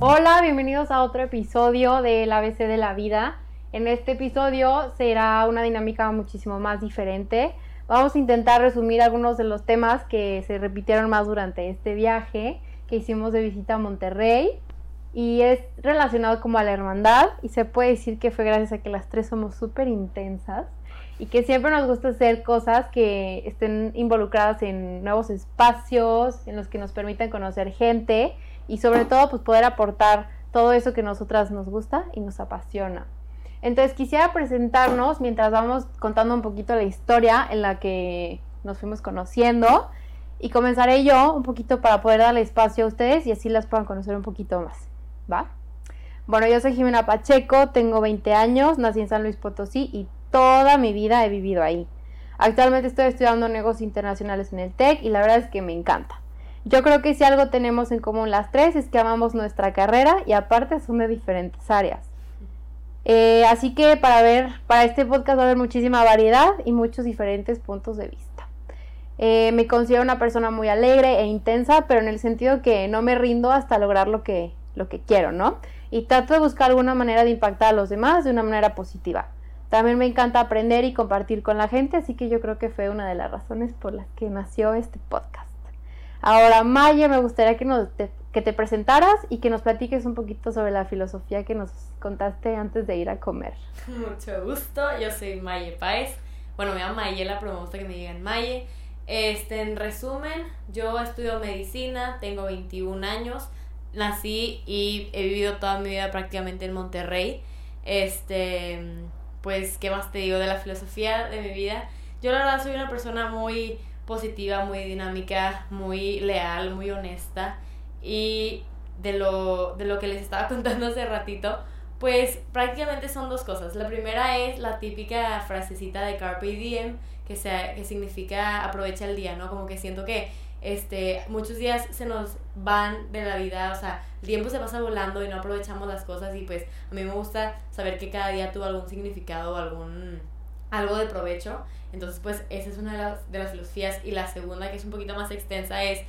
Hola, bienvenidos a otro episodio del ABC de la vida. En este episodio será una dinámica muchísimo más diferente. Vamos a intentar resumir algunos de los temas que se repitieron más durante este viaje que hicimos de visita a Monterrey y es relacionado como a la hermandad y se puede decir que fue gracias a que las tres somos súper intensas y que siempre nos gusta hacer cosas que estén involucradas en nuevos espacios, en los que nos permitan conocer gente y sobre todo pues poder aportar todo eso que nosotras nos gusta y nos apasiona. Entonces quisiera presentarnos mientras vamos contando un poquito la historia en la que nos fuimos conociendo y comenzaré yo un poquito para poder darle espacio a ustedes y así las puedan conocer un poquito más. ¿Va? Bueno, yo soy Jimena Pacheco, tengo 20 años, nací en San Luis Potosí y toda mi vida he vivido ahí. Actualmente estoy estudiando negocios internacionales en el TEC y la verdad es que me encanta. Yo creo que si algo tenemos en común las tres es que amamos nuestra carrera y aparte son de diferentes áreas. Eh, así que para ver, para este podcast va a haber muchísima variedad y muchos diferentes puntos de vista. Eh, me considero una persona muy alegre e intensa, pero en el sentido que no me rindo hasta lograr lo que, lo que quiero, ¿no? Y trato de buscar alguna manera de impactar a los demás de una manera positiva. También me encanta aprender y compartir con la gente, así que yo creo que fue una de las razones por las que nació este podcast. Ahora, Maya, me gustaría que, nos, te, que te presentaras y que nos platiques un poquito sobre la filosofía que nos contaste antes de ir a comer. Mucho gusto, yo soy Maye Paez. Bueno, me llamo Mayela, pero me gusta que me digan Maye. Este, en resumen, yo estudio medicina, tengo 21 años, nací y he vivido toda mi vida prácticamente en Monterrey. Este, pues, ¿qué más te digo de la filosofía de mi vida? Yo la verdad soy una persona muy positiva, muy dinámica, muy leal, muy honesta. Y de lo, de lo que les estaba contando hace ratito, pues prácticamente son dos cosas. La primera es la típica frasecita de Carpe Diem, que, sea, que significa aprovecha el día, ¿no? Como que siento que este, muchos días se nos van de la vida, o sea, el tiempo se pasa volando y no aprovechamos las cosas y pues a mí me gusta saber que cada día tuvo algún significado o algún algo de provecho. Entonces, pues esa es una de las, de las filosofías. Y la segunda, que es un poquito más extensa, es,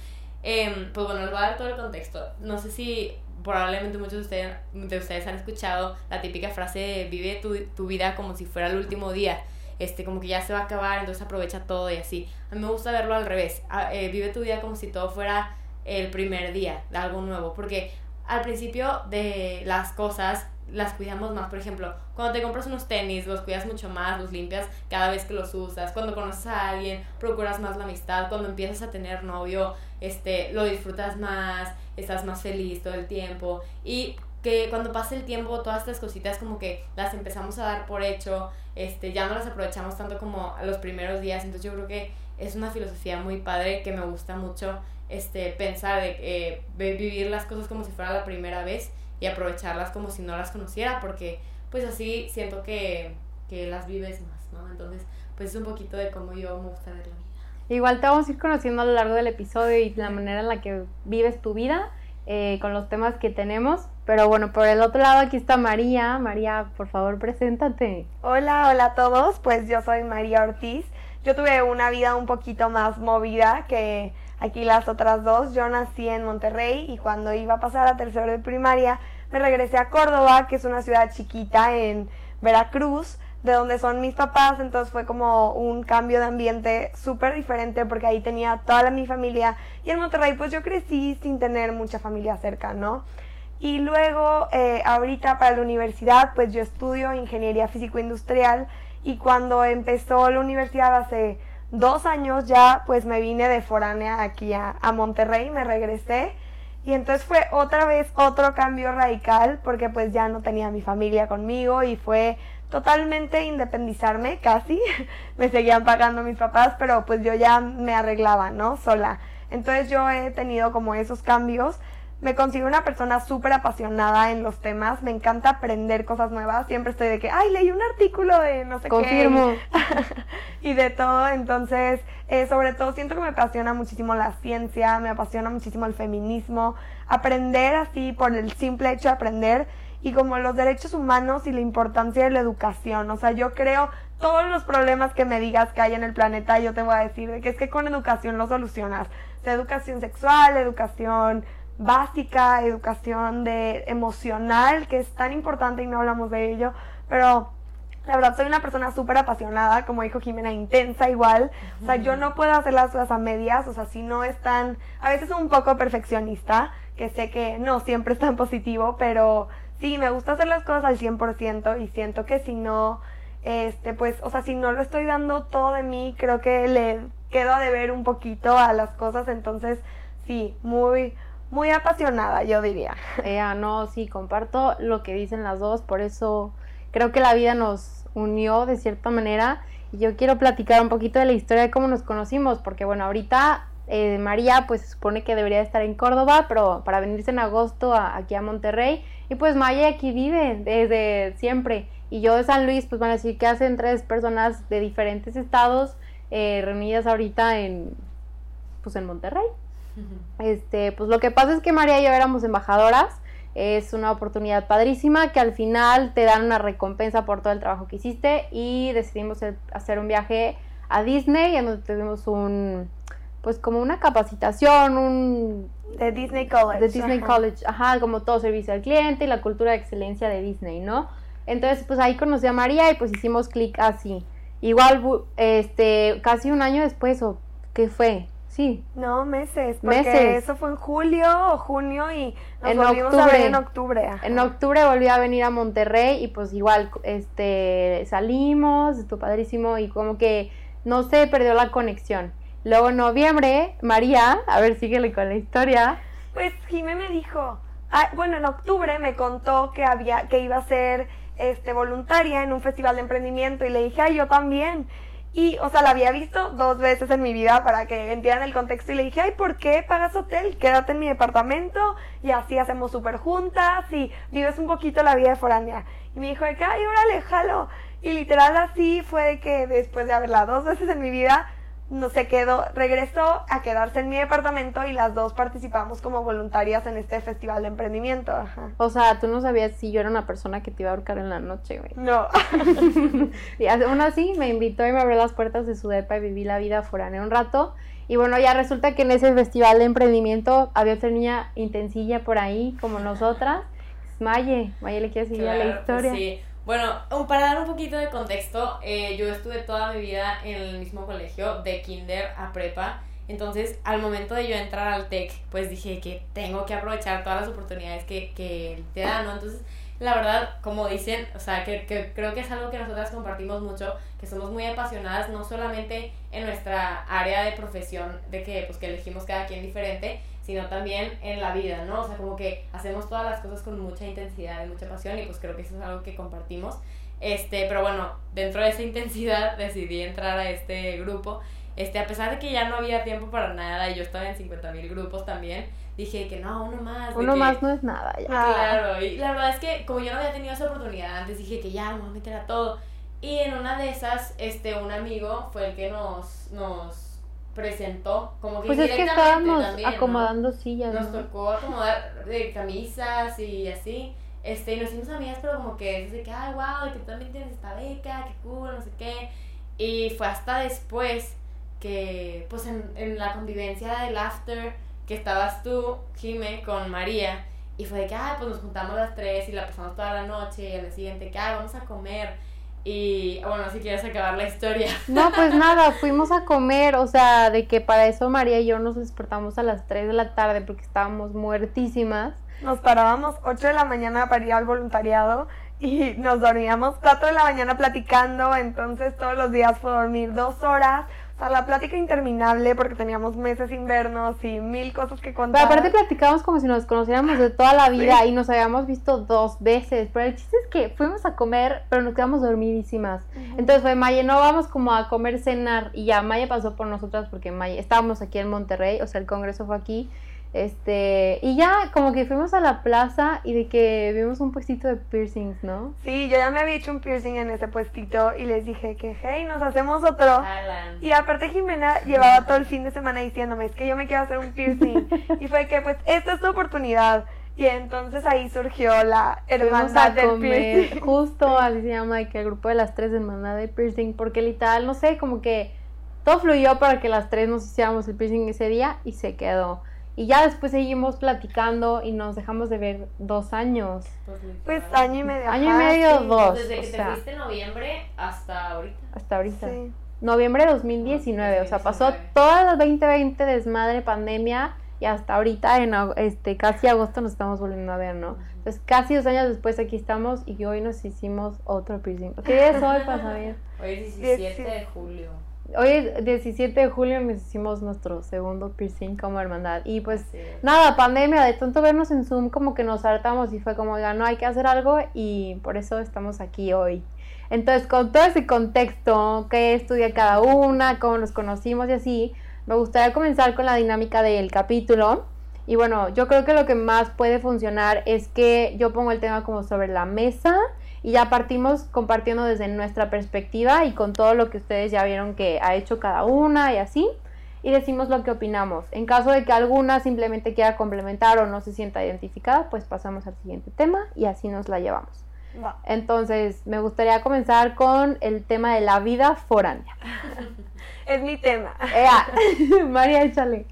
eh, pues bueno, les voy a dar todo el contexto. No sé si probablemente muchos de ustedes, de ustedes han escuchado la típica frase de vive tu, tu vida como si fuera el último día. Este, como que ya se va a acabar, entonces aprovecha todo y así. A mí me gusta verlo al revés. Eh, vive tu vida como si todo fuera el primer día de algo nuevo. Porque al principio de las cosas las cuidamos más. Por ejemplo, cuando te compras unos tenis, los cuidas mucho más, los limpias cada vez que los usas. Cuando conoces a alguien, procuras más la amistad. Cuando empiezas a tener novio, este, lo disfrutas más, estás más feliz todo el tiempo. Y que cuando pasa el tiempo, todas estas cositas como que las empezamos a dar por hecho, este, ya no las aprovechamos tanto como los primeros días. Entonces yo creo que es una filosofía muy padre que me gusta mucho este, pensar de eh, vivir las cosas como si fuera la primera vez y aprovecharlas como si no las conociera, porque pues así siento que, que las vives más, ¿no? Entonces, pues es un poquito de cómo yo me gusta ver la vida. Igual te vamos a ir conociendo a lo largo del episodio y la manera en la que vives tu vida eh, con los temas que tenemos. Pero bueno, por el otro lado aquí está María. María, por favor, preséntate. Hola, hola a todos. Pues yo soy María Ortiz. Yo tuve una vida un poquito más movida que aquí las otras dos. Yo nací en Monterrey y cuando iba a pasar a tercero de primaria me regresé a Córdoba, que es una ciudad chiquita en Veracruz, de donde son mis papás, entonces fue como un cambio de ambiente súper diferente porque ahí tenía toda mi familia y en Monterrey pues yo crecí sin tener mucha familia cerca, ¿no? Y luego eh, ahorita para la universidad pues yo estudio ingeniería físico-industrial y cuando empezó la universidad hace dos años ya, pues me vine de foránea aquí a, a, Monterrey, me regresé. Y entonces fue otra vez otro cambio radical porque pues ya no tenía mi familia conmigo y fue totalmente independizarme casi. me seguían pagando mis papás, pero pues yo ya me arreglaba, ¿no? Sola. Entonces yo he tenido como esos cambios me considero una persona súper apasionada en los temas, me encanta aprender cosas nuevas, siempre estoy de que, ay, leí un artículo de no sé Confirmo. qué. y de todo, entonces, eh, sobre todo siento que me apasiona muchísimo la ciencia, me apasiona muchísimo el feminismo, aprender así por el simple hecho de aprender y como los derechos humanos y la importancia de la educación. O sea, yo creo todos los problemas que me digas que hay en el planeta, yo te voy a decir de que es que con educación lo solucionas. O sea, educación sexual, educación básica, educación de emocional, que es tan importante y no hablamos de ello, pero la verdad soy una persona súper apasionada, como dijo Jimena, intensa igual. O sea, yo no puedo hacer las cosas a medias, o sea, si no es tan, a veces un poco perfeccionista, que sé que no siempre es tan positivo, pero sí, me gusta hacer las cosas al 100% y siento que si no, este, pues, o sea, si no lo estoy dando todo de mí, creo que le quedo a deber un poquito a las cosas, entonces sí, muy, muy apasionada, yo diría. Ya, no, sí, comparto lo que dicen las dos, por eso creo que la vida nos unió de cierta manera. Y yo quiero platicar un poquito de la historia de cómo nos conocimos, porque bueno, ahorita eh, María pues se supone que debería estar en Córdoba, pero para venirse en agosto aquí a Monterrey. Y pues Maya aquí vive desde siempre. Y yo de San Luis, pues van a decir que hacen tres personas de diferentes estados eh, reunidas ahorita en, pues en Monterrey. Este, pues lo que pasa es que María y yo éramos embajadoras. Es una oportunidad padrísima que al final te dan una recompensa por todo el trabajo que hiciste y decidimos hacer un viaje a Disney en donde tuvimos un, pues como una capacitación, un... De Disney College. De Disney College, ajá, como todo servicio al cliente y la cultura de excelencia de Disney, ¿no? Entonces, pues ahí conocí a María y pues hicimos clic así. Igual, este, casi un año después, ¿o qué fue? Sí. No, meses. Porque eso fue en julio o junio y nos en volvimos octubre, a ver en octubre. En octubre volví a venir a Monterrey y pues igual este salimos, estuvo padrísimo y como que no se perdió la conexión. Luego en noviembre, María, a ver, síguele con la historia. Pues Jimé me dijo, ah, bueno, en octubre me contó que había que iba a ser este voluntaria en un festival de emprendimiento y le dije, "Ay, yo también." Y, o sea, la había visto dos veces en mi vida para que entiendan el contexto y le dije, ay, ¿por qué pagas hotel? Quédate en mi departamento y así hacemos súper juntas y vives un poquito la vida de foránea. Y me dijo, ay, órale, jalo. Y literal así fue de que después de haberla dos veces en mi vida, no se quedó, regresó a quedarse en mi departamento y las dos participamos como voluntarias en este festival de emprendimiento. O sea, tú no sabías si yo era una persona que te iba a ahorcar en la noche, güey. No. y aún así me invitó y me abrió las puertas de su depa y viví la vida foránea un rato. Y bueno, ya resulta que en ese festival de emprendimiento había otra niña intensilla por ahí, como nosotras. Maye, Maye le quiere seguir a la pues historia. sí. Bueno, para dar un poquito de contexto, eh, yo estuve toda mi vida en el mismo colegio, de kinder a prepa. Entonces, al momento de yo entrar al TEC, pues dije que tengo que aprovechar todas las oportunidades que, que te dan, ¿no? Entonces, la verdad, como dicen, o sea, que, que, creo que es algo que nosotras compartimos mucho, que somos muy apasionadas, no solamente en nuestra área de profesión, de que, pues, que elegimos cada quien diferente, sino también en la vida, ¿no? O sea, como que hacemos todas las cosas con mucha intensidad y mucha pasión y pues creo que eso es algo que compartimos. Este, pero bueno, dentro de esa intensidad decidí entrar a este grupo. Este, a pesar de que ya no había tiempo para nada y yo estaba en 50 mil grupos también, dije que no, uno más. Uno más no es nada, ya. Claro, y la verdad es que como yo no había tenido esa oportunidad antes, dije que ya, voy a meter a todo. Y en una de esas, este, un amigo fue el que nos, nos presentó, como que pues es que estábamos acomodando sillas. Nos tocó acomodar de camisas y así. Este, y nos hicimos amigas, pero como que es de que, ay, wow, que tú también tienes esta beca, que cool, no sé qué. Y fue hasta después que, pues en, en la convivencia del after, que estabas tú, Jime, con María, y fue de que, ay, pues nos juntamos las tres y la pasamos toda la noche, y al día siguiente, que, ay, vamos a comer y bueno, si quieres acabar la historia. No, pues nada, fuimos a comer, o sea, de que para eso María y yo nos despertamos a las 3 de la tarde porque estábamos muertísimas. Nos parábamos 8 de la mañana para ir al voluntariado y nos dormíamos 4 de la mañana platicando, entonces todos los días fue dormir dos horas, sea, la plática interminable porque teníamos meses invernos y mil cosas que contar. Pero aparte platicábamos como si nos conociéramos de toda la vida y nos habíamos visto dos veces. Pero el chiste es que fuimos a comer, pero nos quedamos dormidísimas. Entonces fue Maya, no vamos como a comer, cenar. Y ya Maya pasó por nosotras porque Maya, estábamos aquí en Monterrey, o sea, el congreso fue aquí. Este, y ya como que fuimos a la plaza y de que vimos un puestito de piercings, ¿no? Sí, yo ya me había hecho un piercing en ese puestito y les dije que, hey, nos hacemos otro. Y aparte Jimena llevaba todo el fin de semana diciéndome, es que yo me quiero hacer un piercing. y fue que, pues, esta es tu oportunidad. Y entonces ahí surgió la hermandad del comer, piercing. justo así se llama, que el grupo de las tres hermandad de piercing, porque literal, no sé, como que todo fluyó para que las tres nos hiciéramos el piercing ese día y se quedó. Y ya después seguimos platicando y nos dejamos de ver dos años. Pues. Pues año y medio. Año y medio, sí. dos. Desde que o te sea. fuiste en noviembre hasta ahorita. Hasta ahorita. Sí. Noviembre de 2019, o sea, pasó 2019. todo el 2020 desmadre, pandemia, y hasta ahorita, en este casi agosto, nos estamos volviendo a ver, ¿no? Entonces, casi dos años después aquí estamos y hoy nos hicimos otro piercing. ¿Qué día es hoy para saber? Hoy es 17 Dieci- de julio. Hoy es 17 de julio nos hicimos nuestro segundo piercing como hermandad. Y pues nada, pandemia, de tanto vernos en Zoom como que nos hartamos y fue como, ya no hay que hacer algo y por eso estamos aquí hoy. Entonces, con todo ese contexto, qué estudia cada una, cómo nos conocimos y así, me gustaría comenzar con la dinámica del capítulo. Y bueno, yo creo que lo que más puede funcionar es que yo pongo el tema como sobre la mesa y ya partimos compartiendo desde nuestra perspectiva y con todo lo que ustedes ya vieron que ha hecho cada una y así. Y decimos lo que opinamos. En caso de que alguna simplemente quiera complementar o no se sienta identificada, pues pasamos al siguiente tema y así nos la llevamos. Va. Entonces, me gustaría comenzar con el tema de la vida foránea. Es mi tema. Ea, María, échale.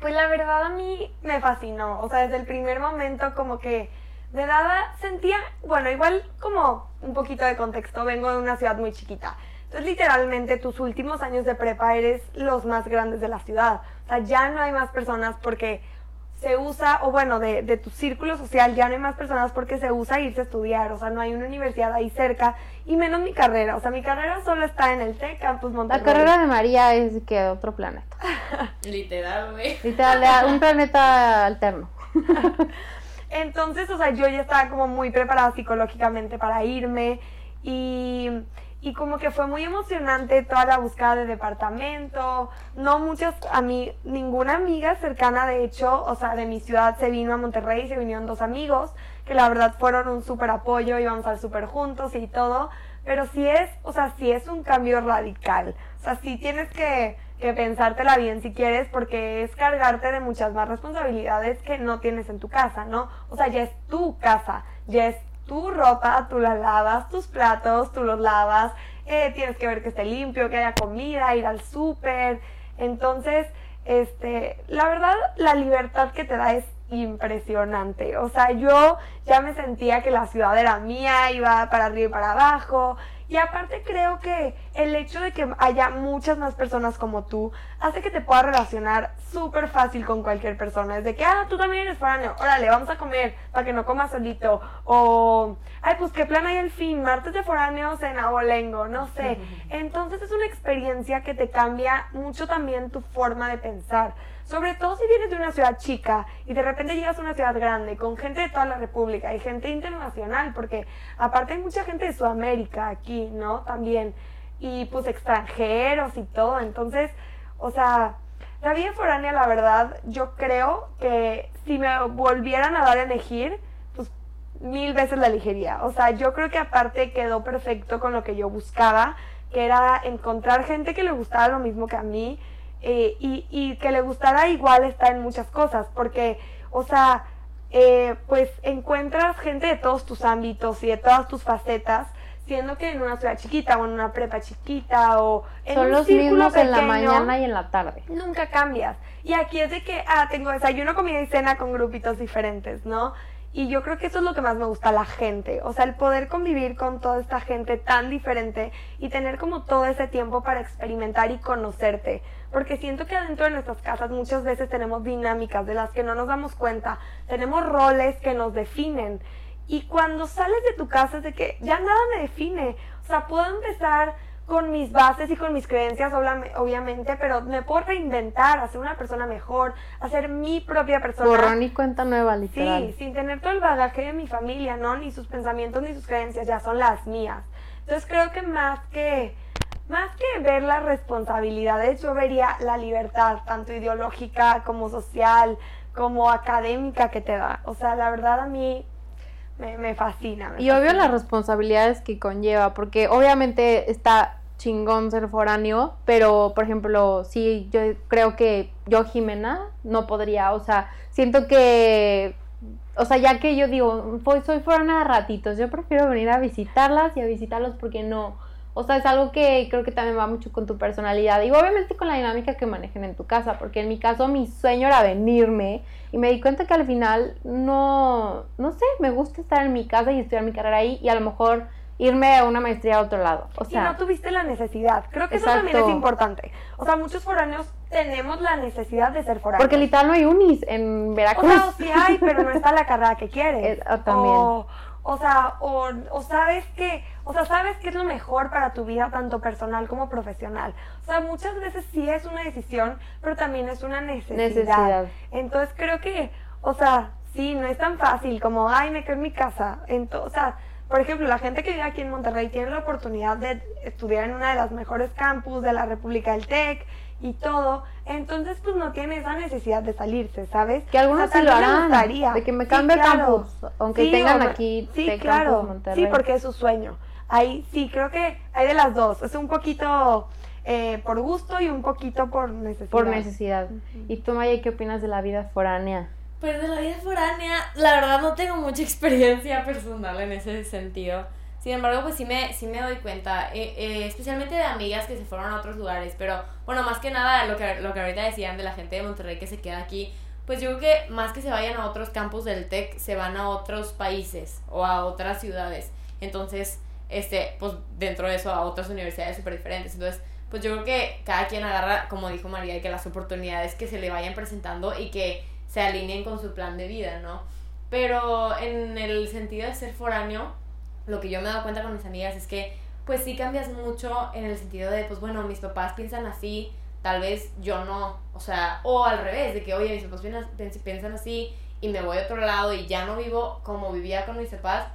Pues la verdad a mí me fascinó, o sea, desde el primer momento como que de nada sentía, bueno, igual como un poquito de contexto, vengo de una ciudad muy chiquita. Entonces literalmente tus últimos años de prepa eres los más grandes de la ciudad. O sea, ya no hay más personas porque se usa, o bueno, de, de tu círculo social ya no hay más personas porque se usa irse a estudiar. O sea, no hay una universidad ahí cerca y menos mi carrera. O sea, mi carrera solo está en el TEC Campus La Monterrey. carrera de María es que de otro planeta. Literal, güey. Literal, un planeta alterno. Entonces, o sea, yo ya estaba como muy preparada psicológicamente para irme y, y como que fue muy emocionante toda la búsqueda de departamento. No muchas, a mí, ninguna amiga cercana, de hecho, o sea, de mi ciudad se vino a Monterrey, se vinieron dos amigos que la verdad fueron un súper apoyo, íbamos al súper juntos y todo. Pero sí es, o sea, sí es un cambio radical. O sea, sí tienes que, que pensártela bien si quieres, porque es cargarte de muchas más responsabilidades que no tienes en tu casa, ¿no? O sea, ya es tu casa, ya es tu ropa, tú la lavas, tus platos, tú los lavas, eh, tienes que ver que esté limpio, que haya comida, ir al súper. Entonces, este, la verdad, la libertad que te da es impresionante. O sea, yo ya me sentía que la ciudad era mía, iba para arriba y para abajo. Y aparte creo que el hecho de que haya muchas más personas como tú hace que te puedas relacionar súper fácil con cualquier persona. Es de que, ah, tú también eres foráneo, órale, vamos a comer para que no comas solito. O, ay, pues qué plan hay el fin, martes de foráneos en Abolengo, no sé. Entonces es una experiencia que te cambia mucho también tu forma de pensar. Sobre todo si vienes de una ciudad chica y de repente llegas a una ciudad grande con gente de toda la República y gente internacional, porque aparte hay mucha gente de Sudamérica aquí, ¿no? También. Y pues extranjeros y todo. Entonces, o sea, la vida foránea, la verdad, yo creo que si me volvieran a dar a elegir, pues mil veces la elegiría. O sea, yo creo que aparte quedó perfecto con lo que yo buscaba, que era encontrar gente que le gustara lo mismo que a mí eh, y, y que le gustara igual estar en muchas cosas, porque, o sea, eh, pues encuentras gente de todos tus ámbitos y de todas tus facetas, siendo que en una ciudad chiquita o en una prepa chiquita o en Son un los círculo mismos en la mañana y en la tarde. nunca cambias. Y aquí es de que, ah, tengo desayuno, comida y cena con grupitos diferentes, ¿no? Y yo creo que eso es lo que más me gusta, la gente. O sea, el poder convivir con toda esta gente tan diferente y tener como todo ese tiempo para experimentar y conocerte. Porque siento que adentro de nuestras casas muchas veces tenemos dinámicas de las que no nos damos cuenta. Tenemos roles que nos definen. Y cuando sales de tu casa es de que ya nada me define. O sea, puedo empezar con mis bases y con mis creencias, obviamente, pero me puedo reinventar, hacer una persona mejor, hacer mi propia persona. Borrón y cuenta nueva, literal. Sí, sin tener todo el bagaje de mi familia, ¿no? Ni sus pensamientos ni sus creencias, ya son las mías. Entonces creo que más que más que ver las responsabilidades, yo vería la libertad, tanto ideológica como social, como académica que te da. O sea, la verdad a mí me, me fascina. me Y obvio las responsabilidades que conlleva, porque obviamente está chingón ser foráneo, pero por ejemplo, sí, yo creo que yo, Jimena, no podría, o sea, siento que o sea, ya que yo digo, pues soy foránea de ratitos, yo prefiero venir a visitarlas y a visitarlos porque no, o sea, es algo que creo que también va mucho con tu personalidad y obviamente con la dinámica que manejen en tu casa, porque en mi caso mi sueño era venirme y me di cuenta que al final no, no sé, me gusta estar en mi casa y estudiar mi carrera ahí y a lo mejor irme a una maestría a otro lado. O sea, y no tuviste la necesidad. Creo que eso también es importante. O sea, muchos foráneos tenemos la necesidad de ser foráneos. Porque literal no hay unis en Veracruz. O sea, sí hay, pero no está la carrera que quieres. o también. O, sea, o, o, sabes que, o sea, sabes que es lo mejor para tu vida, tanto personal como profesional. O sea, muchas veces sí es una decisión, pero también es una necesidad. necesidad. Entonces creo que, o sea, sí, no es tan fácil como, ay, me quedo en mi casa. Entonces, o sea, por ejemplo, la gente que vive aquí en Monterrey tiene la oportunidad de estudiar en una de las mejores campus de la República del TEC y todo, entonces pues no tiene esa necesidad de salirse, ¿sabes? Que algunos sí lo harán, de que me cambie campus, aunque tengan aquí Sí, claro, Monterrey. sí, porque es su sueño. Ahí sí, creo que hay de las dos, es un poquito eh, por gusto y un poquito por necesidad. Por necesidad. ¿Y tú, Maya, qué opinas de la vida foránea? Pues de la vida foránea, la verdad no tengo mucha experiencia personal en ese sentido. Sin embargo, pues sí me, sí me doy cuenta, eh, eh, especialmente de amigas que se fueron a otros lugares, pero bueno, más que nada lo que, lo que ahorita decían de la gente de Monterrey que se queda aquí, pues yo creo que más que se vayan a otros campus del TEC, se van a otros países o a otras ciudades. Entonces, este, pues dentro de eso a otras universidades súper diferentes. Entonces, pues yo creo que cada quien agarra, como dijo María, que las oportunidades que se le vayan presentando y que se alineen con su plan de vida, ¿no? Pero en el sentido de ser foráneo, lo que yo me he dado cuenta con mis amigas es que pues sí cambias mucho en el sentido de, pues bueno, mis papás piensan así, tal vez yo no, o sea, o al revés, de que, oye, mis papás piensan así y me voy a otro lado y ya no vivo como vivía con mis papás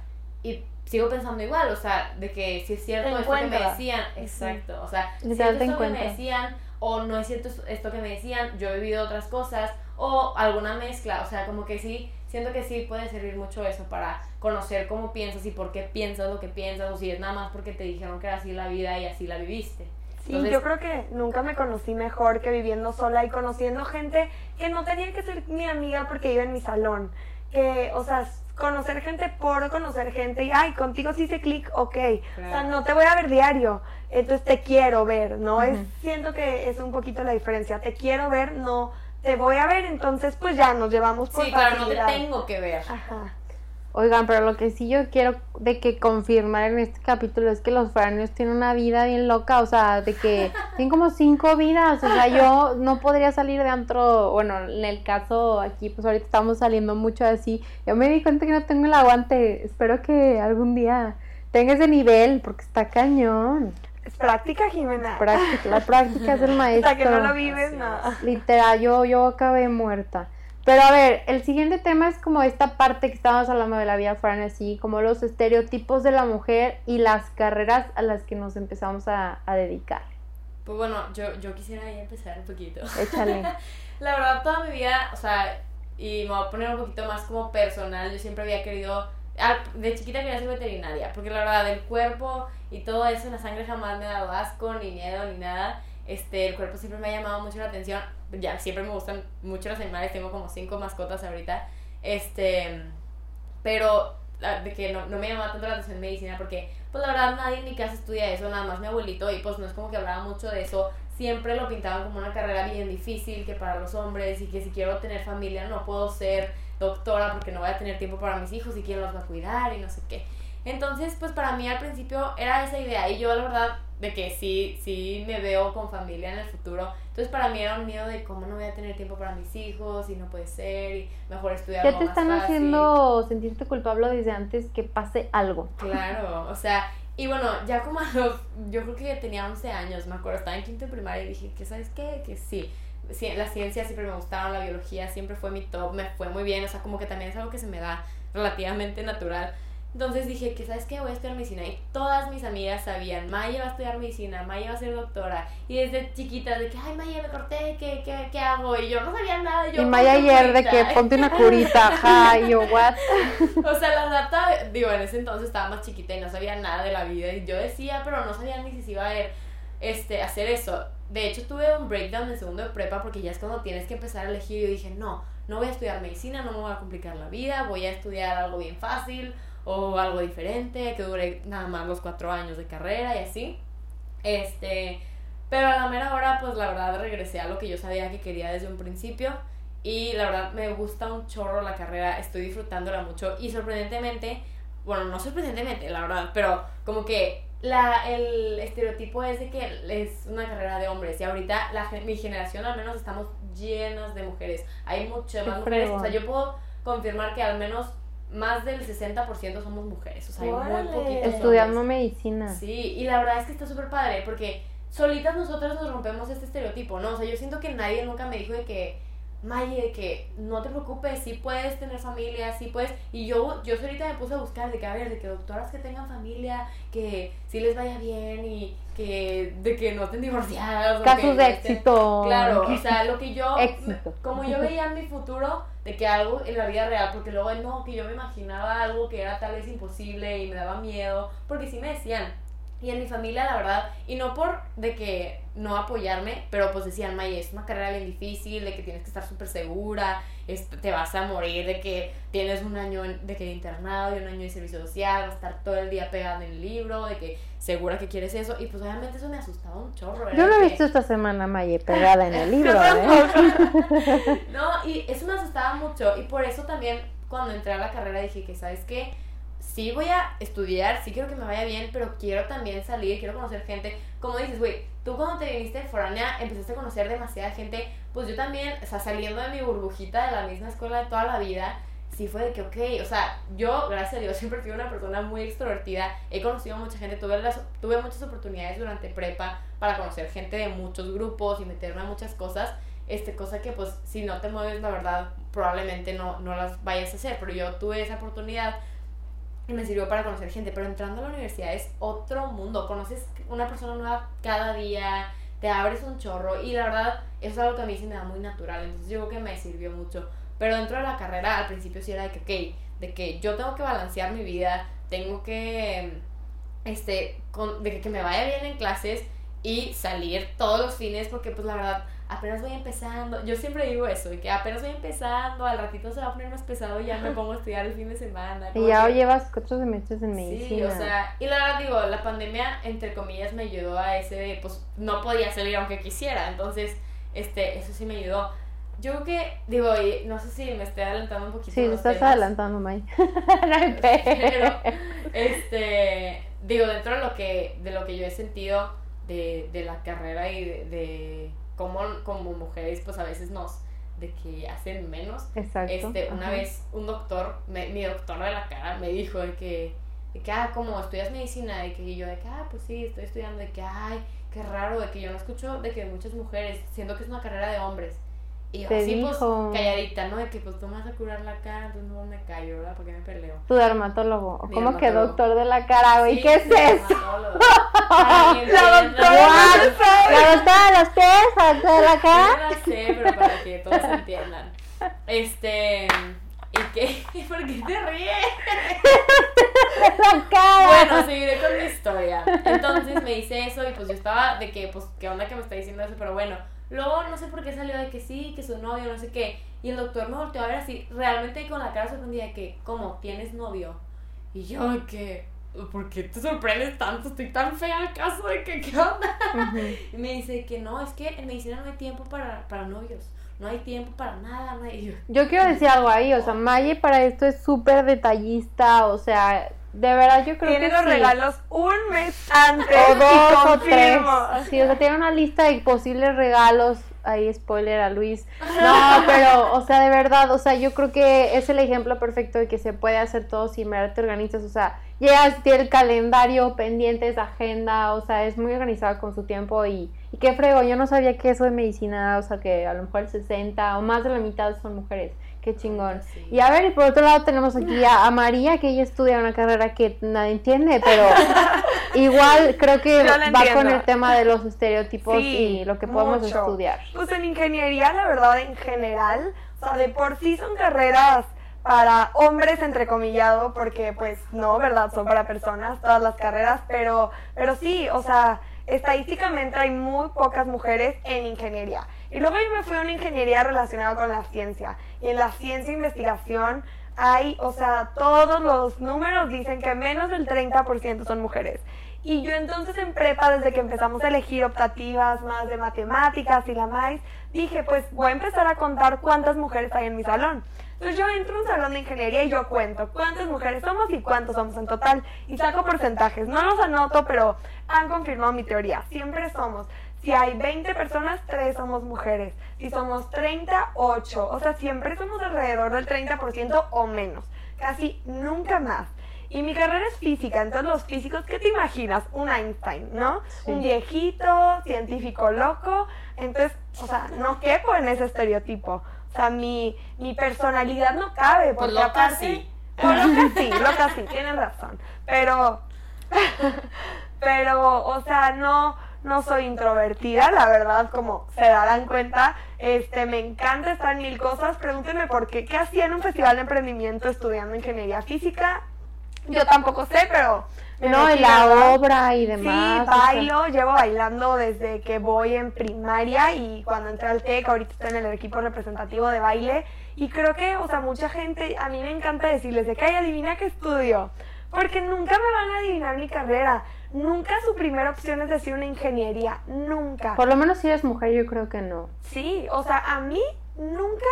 y sigo pensando igual, o sea, de que si es cierto esto que me decían, exacto, o sea, si es esto que me decían o no es cierto esto que me decían, yo he vivido otras cosas, o alguna mezcla, o sea, como que sí, siento que sí puede servir mucho eso para conocer cómo piensas y por qué piensas lo que piensas, o si es nada más porque te dijeron que era así la vida y así la viviste. Sí, yo creo que nunca me conocí mejor que viviendo sola y conociendo gente que no tenía que ser mi amiga porque iba en mi salón. Que, o sea, conocer gente por conocer gente y, ay, contigo sí se clic, ok. O sea, no te voy a ver diario, entonces te quiero ver, ¿no? es, siento que es un poquito la diferencia. Te quiero ver, no te voy a ver, entonces pues ya nos llevamos por Sí, claro, no te tengo que ver. Ajá. Oigan, pero lo que sí yo quiero de que confirmar en este capítulo es que los foráneos tienen una vida bien loca, o sea, de que tienen como cinco vidas, o sea, yo no podría salir de antro, bueno, en el caso aquí, pues ahorita estamos saliendo mucho así, yo me di cuenta que no tengo el aguante, espero que algún día tenga ese nivel, porque está cañón. Práctica, Jimena. Práctica, la práctica es el maestro. Hasta que no lo vives, nada. Literal, yo, yo acabé muerta. Pero a ver, el siguiente tema es como esta parte que estábamos hablando de la vida fuera así, como los estereotipos de la mujer y las carreras a las que nos empezamos a, a dedicar. Pues bueno, yo, yo quisiera ahí empezar un poquito. Échale. la verdad, toda mi vida, o sea, y me voy a poner un poquito más como personal, yo siempre había querido de chiquita quería ser veterinaria, porque la verdad, el cuerpo y todo eso, la sangre jamás me ha dado asco, ni miedo, ni nada. Este, el cuerpo siempre me ha llamado mucho la atención. Ya, siempre me gustan mucho los animales, tengo como cinco mascotas ahorita. Este, pero de que no, no me llamaba tanto la atención medicina porque, pues la verdad, nadie en mi casa estudia eso, nada más mi abuelito, y pues no es como que hablaba mucho de eso. Siempre lo pintaban como una carrera bien difícil, que para los hombres, y que si quiero tener familia no puedo ser doctora porque no voy a tener tiempo para mis hijos y quién los va a cuidar y no sé qué. Entonces, pues para mí al principio era esa idea y yo la verdad de que sí, sí me veo con familia en el futuro. Entonces para mí era un miedo de cómo no voy a tener tiempo para mis hijos y no puede ser y mejor estudiar. Ya te están haciendo sentirte culpable desde antes que pase algo. Claro, o sea, y bueno, ya como a los, yo creo que tenía 11 años, me acuerdo, estaba en quinto de primaria y dije, que sabes qué? Que sí la ciencia siempre me gustaba, la biología siempre fue mi top, me fue muy bien, o sea, como que también es algo que se me da relativamente natural. Entonces dije que, ¿sabes qué? Voy a estudiar medicina. Y todas mis amigas sabían, Maya va a estudiar medicina, Maya va a ser doctora. Y desde chiquita, de que, ay, Maya, me corté, ¿qué, qué, qué hago? Y yo no sabía nada. Yo, y Maya ayer de que ponte una curita, ajá, y yo, what? o sea, la data, digo, en ese entonces estaba más chiquita y no sabía nada de la vida. Y yo decía, pero no sabía ni si se iba a este, hacer eso. De hecho, tuve un breakdown en segundo de prepa porque ya es cuando tienes que empezar a elegir. Y dije, no, no voy a estudiar medicina, no me voy a complicar la vida, voy a estudiar algo bien fácil o algo diferente, que dure nada más los cuatro años de carrera y así. Este, pero a la mera hora, pues la verdad regresé a lo que yo sabía que quería desde un principio. Y la verdad me gusta un chorro la carrera, estoy disfrutándola mucho. Y sorprendentemente, bueno, no sorprendentemente, la verdad, pero como que la, el estereotipo es de que es una carrera de hombres. Y ahorita la, mi generación al menos estamos llenas de mujeres. Hay muchas más mujeres. O sea, yo puedo confirmar que al menos más del 60% somos mujeres. O sea, hay muy poquitos. Estudiando medicina. Sí, y la verdad es que está súper padre porque solitas nosotras nos rompemos este estereotipo, ¿no? O sea, yo siento que nadie nunca me dijo de que, Maye, de que no te preocupes, sí puedes tener familia, sí puedes. Y yo, yo solita me puse a buscar de que, a ver, de que doctoras que tengan familia, que sí les vaya bien y que, de que no estén divorciadas. Casos de éxito. Claro, o sea, lo que yo, como yo veía en mi futuro, de que algo en la vida real, porque luego no, que yo me imaginaba algo que era tal vez imposible y me daba miedo, porque sí me decían, y en mi familia, la verdad, y no por de que no apoyarme, pero pues decían, May, es una carrera bien difícil, de que tienes que estar súper segura, te vas a morir, de que tienes un año de que de internado y un año de servicio social, vas a estar todo el día pegado en el libro, de que segura que quieres eso, y pues obviamente eso me asustaba un chorro. Yo lo he visto esta semana, Maye, pegada en el libro, ¿eh? no, y eso me asustaba mucho, y por eso también cuando entré a la carrera dije que, ¿sabes qué? Sí voy a estudiar, sí quiero que me vaya bien, pero quiero también salir, quiero conocer gente. Como dices, güey, tú cuando te viniste de foránea empezaste a conocer demasiada gente, pues yo también, o sea, saliendo de mi burbujita de la misma escuela de toda la vida, sí fue de que, ok, o sea, yo, gracias a Dios, siempre fui una persona muy extrovertida, he conocido a mucha gente, tuve, las, tuve muchas oportunidades durante prepa para conocer gente de muchos grupos y meterme a muchas cosas, este, cosa que pues si no te mueves, la verdad, probablemente no, no las vayas a hacer, pero yo tuve esa oportunidad y me sirvió para conocer gente, pero entrando a la universidad es otro mundo, conoces una persona nueva cada día, te abres un chorro y la verdad eso es algo que a mí sí me da muy natural, entonces yo creo que me sirvió mucho, pero dentro de la carrera al principio sí era de que, ok, de que yo tengo que balancear mi vida, tengo que, este, con, de que me vaya bien en clases y salir todos los fines porque pues la verdad apenas voy empezando. Yo siempre digo eso, de que apenas voy empezando, al ratito se va a poner más pesado y ya me pongo a estudiar el fin de semana. Y ya llevas cuatro semestres en medicina. Sí, o sea, y la verdad digo, la pandemia, entre comillas, me ayudó a ese de, pues, no podía salir aunque quisiera, entonces, este, eso sí me ayudó. Yo creo que, digo, y no sé si me estoy adelantando un poquito. Sí, te estás adelantando, May. Pero, este, digo, dentro de lo que, de lo que yo he sentido de, de la carrera y de como, como mujeres pues a veces nos de que hacen menos. Exacto. Este, una vez un doctor, mi doctor de la cara me dijo de que, de que, ah, como estudias medicina, de que yo de que, ah, pues sí, estoy estudiando, de que, ay, qué raro, de que yo no escucho de que muchas mujeres, siento que es una carrera de hombres. Y yo así, pues, calladita, ¿no? De que, pues, tú me vas a curar la cara, entonces no me callo, ¿verdad? Porque me peleo. Tu dermatólogo. ¿Cómo que doctor de la cara, güey? ¿Qué es eso? la doctora La doctora de los pies, la doctora de la cara. Yo la sé, pero para que todos entiendan. Este... ¿Y qué? ¿Por qué te ríes? bueno, seguiré con mi historia. Entonces me dice eso y pues yo estaba de que, pues, ¿qué onda que me está diciendo eso? Pero bueno, Luego no sé por qué salió de que sí, que su novio, no sé qué. Y el doctor me volteó a ver así, realmente con la cara sorprendida de que, ¿cómo? ¿Tienes novio? Y yo, que, ¿por qué te sorprendes tanto? Estoy tan fea al caso de que, ¿qué onda? Y me dice que no, es que en medicina no hay tiempo para, para novios. No hay tiempo para nada, no hay... Yo quiero decir algo ahí, o sea, Maye para esto es súper detallista, o sea, de verdad, yo creo tiene que los regalos un mes antes. O dos o tres. Sí, o sea, tiene una lista de posibles regalos. Ahí, spoiler a Luis. No, pero, o sea, de verdad, o sea, yo creo que es el ejemplo perfecto de que se puede hacer todo si te organizas. O sea, llegas, tiene el calendario, pendientes, agenda, o sea, es muy organizada con su tiempo y, y qué frego. Yo no sabía que eso de medicina, o sea, que a lo mejor el 60 o más de la mitad son mujeres. Qué chingón. Y a ver, y por otro lado tenemos aquí a, María, que ella estudia una carrera que nadie entiende, pero igual creo que va con el tema de los estereotipos y lo que podemos estudiar. Pues en ingeniería, la verdad, en general, o sea, de por sí son carreras para hombres entrecomillado, porque pues no, ¿verdad? Son para personas todas las carreras, pero, pero sí, o sea, estadísticamente hay muy pocas mujeres en ingeniería. Y luego yo me fui a una ingeniería relacionada con la ciencia. Y en la ciencia e investigación hay, o sea, todos los números dicen que menos del 30% son mujeres. Y yo entonces en prepa, desde que empezamos a elegir optativas más de matemáticas y la más, dije, pues voy a empezar a contar cuántas mujeres hay en mi salón. Entonces yo entro a un salón de ingeniería y yo cuento cuántas mujeres somos y cuántos somos en total. Y saco porcentajes. No los anoto, pero han confirmado mi teoría. Siempre somos. Si hay 20 personas, 3 somos mujeres. Si somos 30, 8. O sea, siempre somos alrededor del 30% o menos. Casi nunca más. Y mi carrera es física, entonces los físicos, ¿qué te imaginas? Un Einstein, ¿no? Un viejito, científico loco. Entonces, o sea, no quepo en ese estereotipo. O sea, mi, mi personalidad no cabe, porque loca aparte... sí. Pues loca sí, loca sí, tienen razón. Pero, pero, o sea, no, no soy introvertida, la verdad, como se darán cuenta. Este, me encanta estar en mil cosas. Pregúntenme por qué. ¿Qué hacía en un festival de emprendimiento estudiando ingeniería física? Yo tampoco sé, pero... No, y la obra y Sí, demás. o sea, bailo, llevo bailando desde que voy en primaria y cuando entré al TEC, ahorita estoy en el equipo representativo de baile y creo que, o sea, mucha gente, a mí me encanta decirles de que, ay, adivina qué estudio, porque nunca me van a adivinar mi carrera, nunca su primera opción es decir una ingeniería, nunca. Por lo menos si eres mujer, yo creo que no. Sí, o sea, a mí nunca,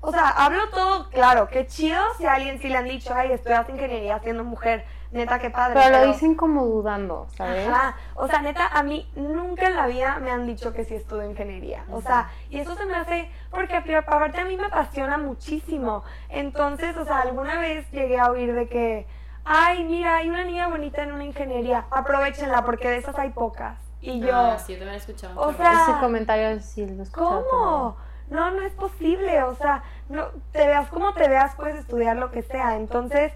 o sea, hablo todo claro, qué chido si a alguien sí le han dicho, ay, estudias ingeniería siendo mujer, neta, qué padre. Pero lo dicen como dudando, ¿sabes? Ajá. O sea, neta, a mí nunca en la vida me han dicho que sí estudio ingeniería. O sea, y eso se me hace, porque aparte a mí me apasiona muchísimo. Entonces, o sea, alguna vez llegué a oír de que, ay, mira, hay una niña bonita en una ingeniería, aprovechenla porque de esas hay pocas. Y yo, Ah, sí, yo también he escuchado. O sea, Ese comentario sí lo he escuchado ¿Cómo? No, no es posible, o sea, no, te veas como te veas, puedes estudiar lo que sea, entonces,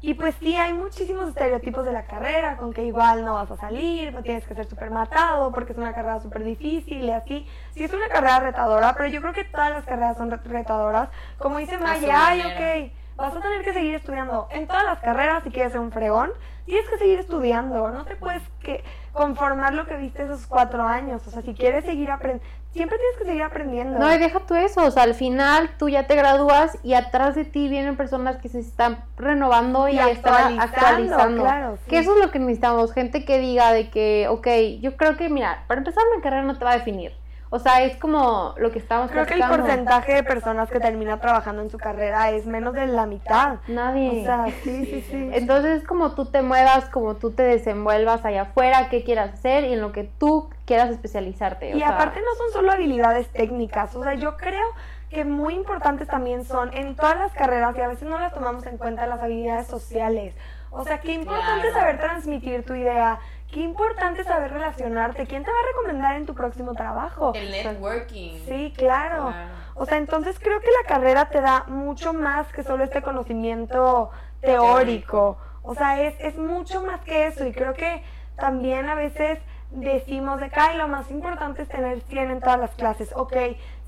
y pues sí, hay muchísimos estereotipos de la carrera, con que igual no vas a salir, no tienes que ser súper matado, porque es una carrera súper difícil y así, sí es una carrera retadora, pero yo creo que todas las carreras son ret- retadoras, como dice Maya, ay, manera. ok, vas a tener que seguir estudiando, en todas las carreras, si quieres ser un fregón, tienes que seguir estudiando, no te puedes que conformar lo que viste esos cuatro años, o sea, si quieres seguir aprendiendo, siempre tienes que seguir aprendiendo. No, y deja tú eso, o sea, al final tú ya te gradúas y atrás de ti vienen personas que se están renovando y, Y están actualizando, actualizando. claro, sí. Que eso es lo que necesitamos, gente que diga de que, ok, yo creo que, mira, para empezar una carrera no te va a definir. O sea, es como lo que estamos Creo que el porcentaje de personas que termina trabajando en su carrera es menos de la mitad. Nadie. O sea, sí, sí, sí. Entonces es como tú te muevas, como tú te desenvuelvas allá afuera, qué quieras hacer y en lo que tú quieras especializarte. o Y sea, aparte no son solo habilidades técnicas, o sea, yo creo que muy importantes también son en todas las carreras y a veces no las tomamos en cuenta las habilidades sociales. O sea, qué importante Claro. saber transmitir tu idea, qué importante saber relacionarte, quién te va a recomendar en tu próximo trabajo. El networking. Sí, claro. Claro. O sea, entonces creo que la carrera te da mucho más que solo este conocimiento teórico. O sea, es, es mucho más que eso. Y creo que también a veces decimos de "Ay, lo más importante es tener 100 en todas las clases. Ok,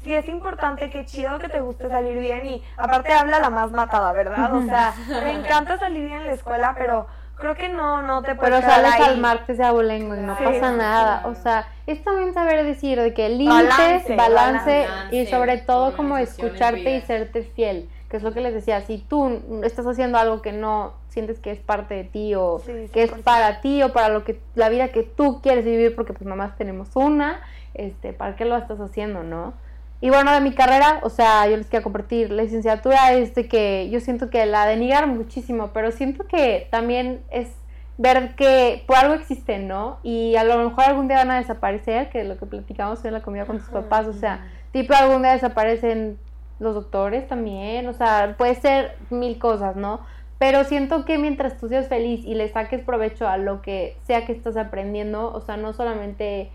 sí es importante, qué chido que te guste salir bien. Y aparte habla la más matada, ¿verdad? O sea, me encanta salir bien en la escuela, pero creo que no, no te puedes Pero sales ahí. al martes de abolengo y no Sí, pasa sí, nada. sí. O sea, es también saber decir de que límites, Balance, balance, balance, y sobre todo como escucharte y serte fiel. Que es lo que les decía, si tú estás haciendo algo que no sientes que es parte de ti o Sí, que es 100%. para ti o para lo que la vida que tú quieres vivir, porque pues nomás tenemos una, este, ¿para qué lo estás haciendo, no? Y bueno, de mi carrera, o sea, yo les quiero compartir, la licenciatura es de que yo siento que la denigran muchísimo, pero siento que también es ver que por algo existen, ¿no? Y a lo mejor algún día van a desaparecer, que es lo que platicamos en la comida con tus papás, o sea, tipo algún día desaparecen los doctores también, o sea, puede ser mil cosas, ¿no? Pero siento que mientras tú seas feliz y le saques provecho a lo que sea que estás aprendiendo, o sea, no solamente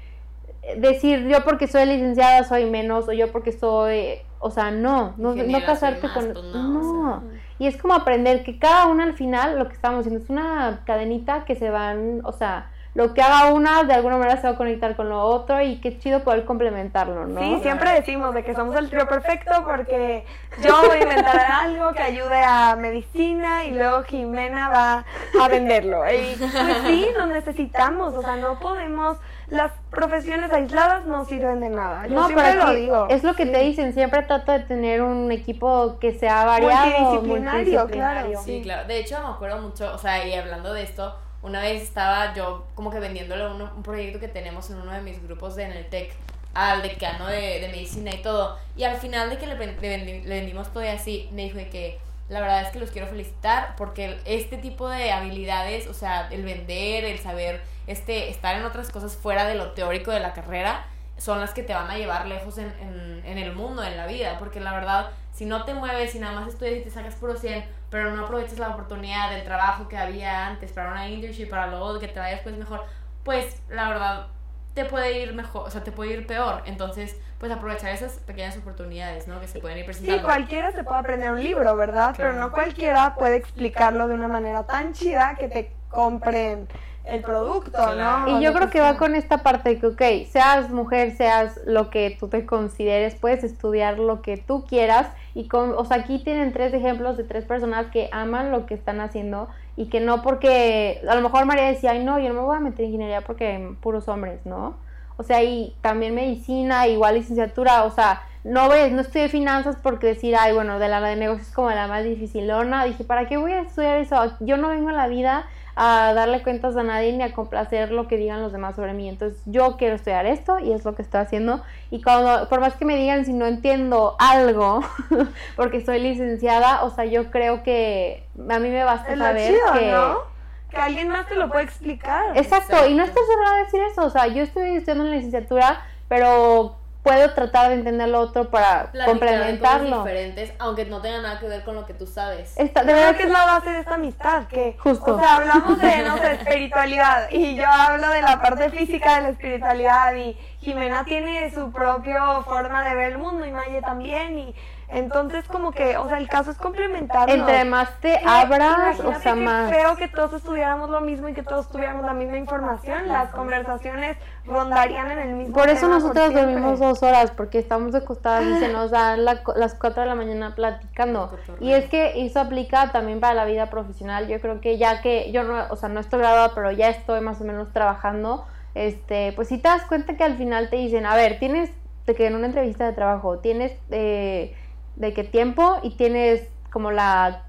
decir yo porque soy licenciada soy menos o yo porque soy, o sea, no, no, no casarte más, con... pues no, no, o y es como aprender que cada una al final, lo que estamos haciendo es una cadenita que se van, o sea, lo que haga una de alguna manera se va a conectar con lo otro y qué chido poder complementarlo, ¿no? Sí, siempre decimos de que somos el trío perfecto porque yo voy a inventar algo que ayude a medicina y luego Jimena va a venderlo. Y pues sí, nos necesitamos, o sea, no podemos las profesiones aisladas no sirven de nada. Yo no, siempre pero lo digo. es lo que Sí. te dicen, siempre trata de tener un equipo que sea variado, Multidisciplinario, claro. Sí, Sí. claro. De hecho, me acuerdo mucho, o sea, y hablando de esto, una vez estaba yo como que vendiéndole un, un proyecto que tenemos en uno de mis grupos de, en el TEC al decano de, de medicina y todo. Y al final de que le, ven- le vendi- le vendimos todo y así, me dijo de que la verdad es que los quiero felicitar porque este tipo de habilidades, o sea, el vender, el saber este, estar en otras cosas fuera de lo teórico de la carrera, son las que te van a llevar lejos en, en, el mundo, en la vida, porque la verdad, si no te mueves y nada más estudias y te sacas puro 100, pero no aprovechas la oportunidad del trabajo que había antes para una internship, para luego que te vaya después mejor, pues la verdad te puede ir mejor, o sea, te puede ir peor. Entonces, pues aprovechar esas pequeñas oportunidades, ¿no? Que se pueden ir Sí, presentando. cualquiera se puede aprender un libro, ¿verdad? Pero no cualquiera puede explicarlo de una manera tan chida que te compren el producto, Claro. ¿no? Y yo creo que va con esta parte de que, ok, seas mujer, seas lo que tú te consideres, puedes estudiar lo que tú quieras. Y con, o sea, aquí tienen tres ejemplos de tres personas que aman lo que están haciendo y que no porque, a lo mejor María decía, ay, no, yo no me voy a meter en ingeniería porque puros hombres, ¿no? O sea, y también medicina, igual licenciatura, o sea, no ves, no estudié finanzas porque decir, ay, bueno, de la de negocios es como la más dificilona. Dije, ¿para qué voy a estudiar eso? Yo no vengo a la vida a darle cuentas a nadie ni a complacer lo que digan los demás sobre mí. Entonces, yo quiero estudiar esto y es lo que estoy haciendo. Y cuando, por más que me digan si no entiendo algo, porque soy licenciada, o sea, yo creo que a mí me basta saber chido, que... ¿no? Que alguien más te lo puede explicar. Exacto, y no Exacto. estoy cerrada a decir eso, o sea, yo estoy estudiando en la licenciatura, pero puedo tratar de entender lo otro para Platicar de cosas complementarlo. diferentes, aunque no tenga nada que ver con lo que tú sabes. Está, de verdad que es la base de esta amistad, que Justo. o sea, hablamos de, no sé, espiritualidad y yo hablo de la parte física de la espiritualidad y Jimena tiene su propia forma de ver el mundo y Maye también y entonces como que, o sea, el caso es complementarnos. entre más te abras, o sea, más... feo que todos estudiáramos lo mismo y que todos tuviéramos la misma información, las conversaciones rondarían en el mismo Por eso tema nosotros dormimos dos horas, porque estamos acostadas y se nos dan la co- las 4 de la mañana platicando. Y es que eso aplica también para la vida profesional. Yo creo que ya que yo no, o sea, no estoy graduada, pero ya estoy más o menos trabajando, este, pues si te das cuenta que al final te dicen, a ver, tienes de que en una entrevista de trabajo tienes eh, de qué tiempo y tienes como la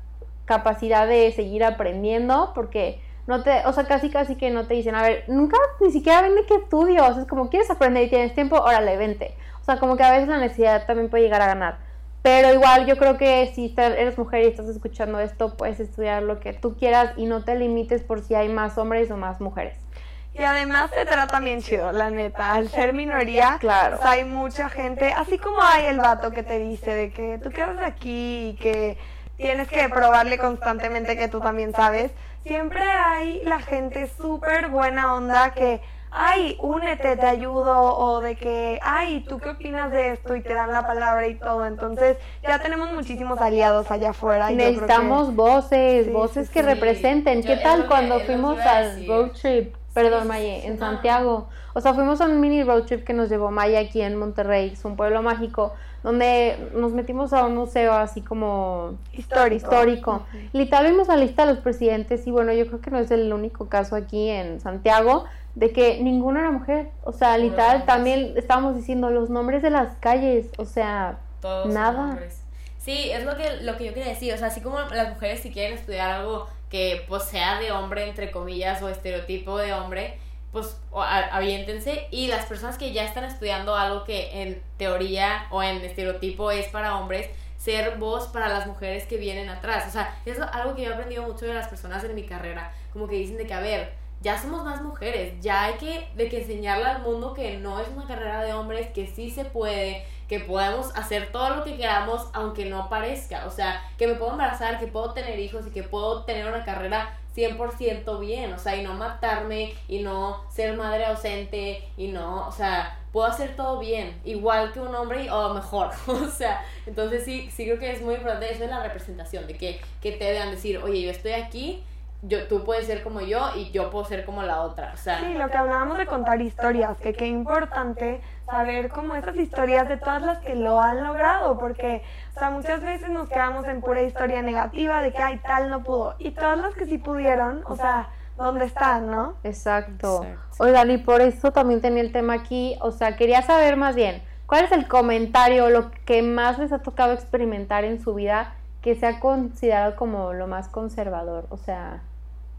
capacidad de seguir aprendiendo, porque no te, o sea, casi casi que no te dicen, a ver, nunca ni siquiera ven de qué estudio, o sea, es como quieres aprender y tienes tiempo, órale, vente. O sea, como que a veces la necesidad también puede llegar a ganar. Pero igual yo creo que si eres mujer y estás escuchando esto, puedes estudiar lo que tú quieras y no te limites por si hay más hombres o más mujeres. Y además te tratan bien chido, la neta. Al ser minoría, Claro. pues, hay mucha gente, así como hay el vato que te dice de que tú qué haces aquí y que tienes que probarle constantemente que tú también sabes. Siempre hay la gente súper buena onda que, ay, únete, te ayudo, o de que, ay, ¿tú qué opinas de esto? Y te dan la palabra y todo. Entonces, ya tenemos muchísimos aliados allá afuera. y yo creo que- Necesitamos voces, Sí, voces sí, que sí. representen. Yo- ¿Qué tal cuando fuimos al road trip? Perdón, Maye, en. Santiago. O sea, fuimos a un mini road trip que nos llevó Maya aquí en Monterrey, es un pueblo mágico, donde nos metimos a un museo así como Histórico. histórico. Literal vimos la lista de los presidentes y bueno, yo creo que no es el único caso aquí en Santiago de que ninguno era mujer. O sea, literal también estábamos diciendo los nombres de las calles, o sea, Todos Nada. Sí, es lo que, lo que yo quería decir. O sea, así como las mujeres si quieren estudiar algo que pues sea de hombre, entre comillas, o estereotipo de hombre, pues aviéntense. Y las personas que ya están estudiando algo que en teoría o en estereotipo es para hombres, ser voz para las mujeres que vienen atrás. O sea, es algo que yo he aprendido mucho de las personas en mi carrera. Como que dicen de que, a ver, ya somos más mujeres, ya hay que, de que enseñarle al mundo que no es una carrera de hombres, que sí se puede, que podemos hacer todo lo que queramos aunque no parezca. O sea, que me puedo embarazar, que puedo tener hijos y que puedo tener una carrera 100% bien. O sea, y no matarme y no ser madre ausente y no, o sea, puedo hacer todo bien, igual que un hombre o mejor. O sea, entonces sí, sí creo que es muy importante eso de la representación, de que, que te vean decir, oye, yo estoy aquí. Yo, tú puedes ser como yo y yo puedo ser como la otra. O sea, Sí, lo que hablábamos de contar historias, que qué importante saber como esas historias de todas las que lo han logrado, porque, o sea, muchas veces nos quedamos en pura historia negativa de que, ay, tal no pudo, y todas las que sí pudieron, o sea, dónde están, ¿no? Exacto. Exacto. Oigan, y por eso también tenía el tema aquí, o sea, quería saber más bien, ¿cuál es el comentario, lo que más les ha tocado experimentar en su vida que se ha considerado como lo más conservador? O sea,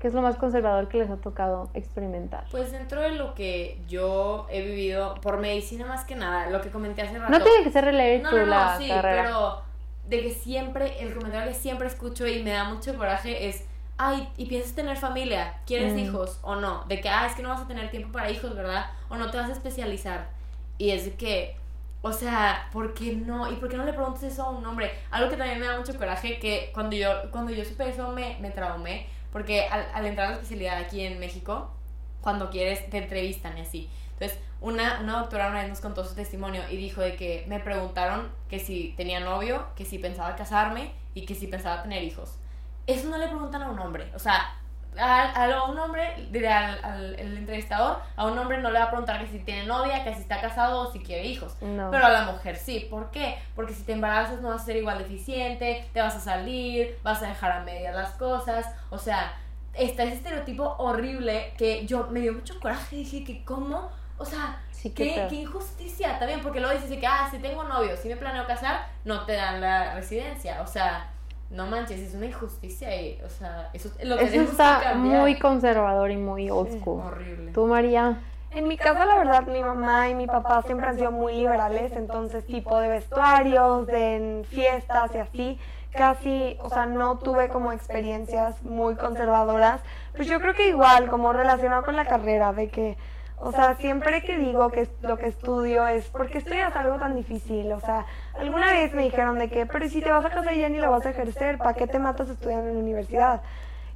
¿qué es lo más conservador que les ha tocado experimentar? Pues dentro de lo que yo he vivido por medicina más que nada, lo que comenté hace rato. No tiene que ser releer No, no, no, la sí, carrera. pero de que siempre, el comentario que siempre escucho y me da mucho coraje es, ay, ¿y piensas tener familia? ¿Quieres Mm. hijos o no? De que, ah, es que no vas a tener tiempo para hijos, ¿verdad? O no te vas a especializar. Y es de que, o sea, ¿por qué no? ¿Y por qué no le preguntas eso a un hombre? Algo que también me da mucho coraje, que cuando yo, cuando yo supe eso me, me traumé, porque al, entrar a la especialidad aquí en México, cuando quieres te entrevistan y así. Entonces, una, una doctora una vez nos contó su testimonio y dijo de que me preguntaron que si tenía novio, que si pensaba casarme y que si pensaba tener hijos. Eso no le preguntan a un hombre. O sea, a, a un hombre, diré al, al el entrevistador, a un hombre no le va a preguntar que si tiene novia, que si está casado o si quiere hijos. No. Pero a la mujer sí. ¿Por qué? Porque si te embarazas no vas a ser igual de eficiente, te vas a salir, vas a dejar a medias las cosas. O sea, está ese estereotipo horrible que yo me dio mucho coraje. Dije que cómo, o sea, Sí, qué qué, qué injusticia también. Porque luego dices que, ah, si tengo novio, si me planeo casar, no te dan la residencia. O sea, no manches, es una injusticia y, o sea, eso lo Eso que está muy conservador y muy old school. horrible. ¿Tú, María? En mi casa, la verdad, mi mamá y mi papá siempre han sido muy liberales, entonces tipo de vestuarios, de fiestas y así, casi, o sea, no tuve como experiencias muy conservadoras, pues yo creo que igual, como relacionado con la carrera, de que, o sea, siempre que digo que lo que estudio es porque estudias algo tan difícil, o sea, alguna vez me dijeron de que, pero si te vas a casar ya ni lo vas a ejercer, ¿para qué te matas estudiando en la universidad?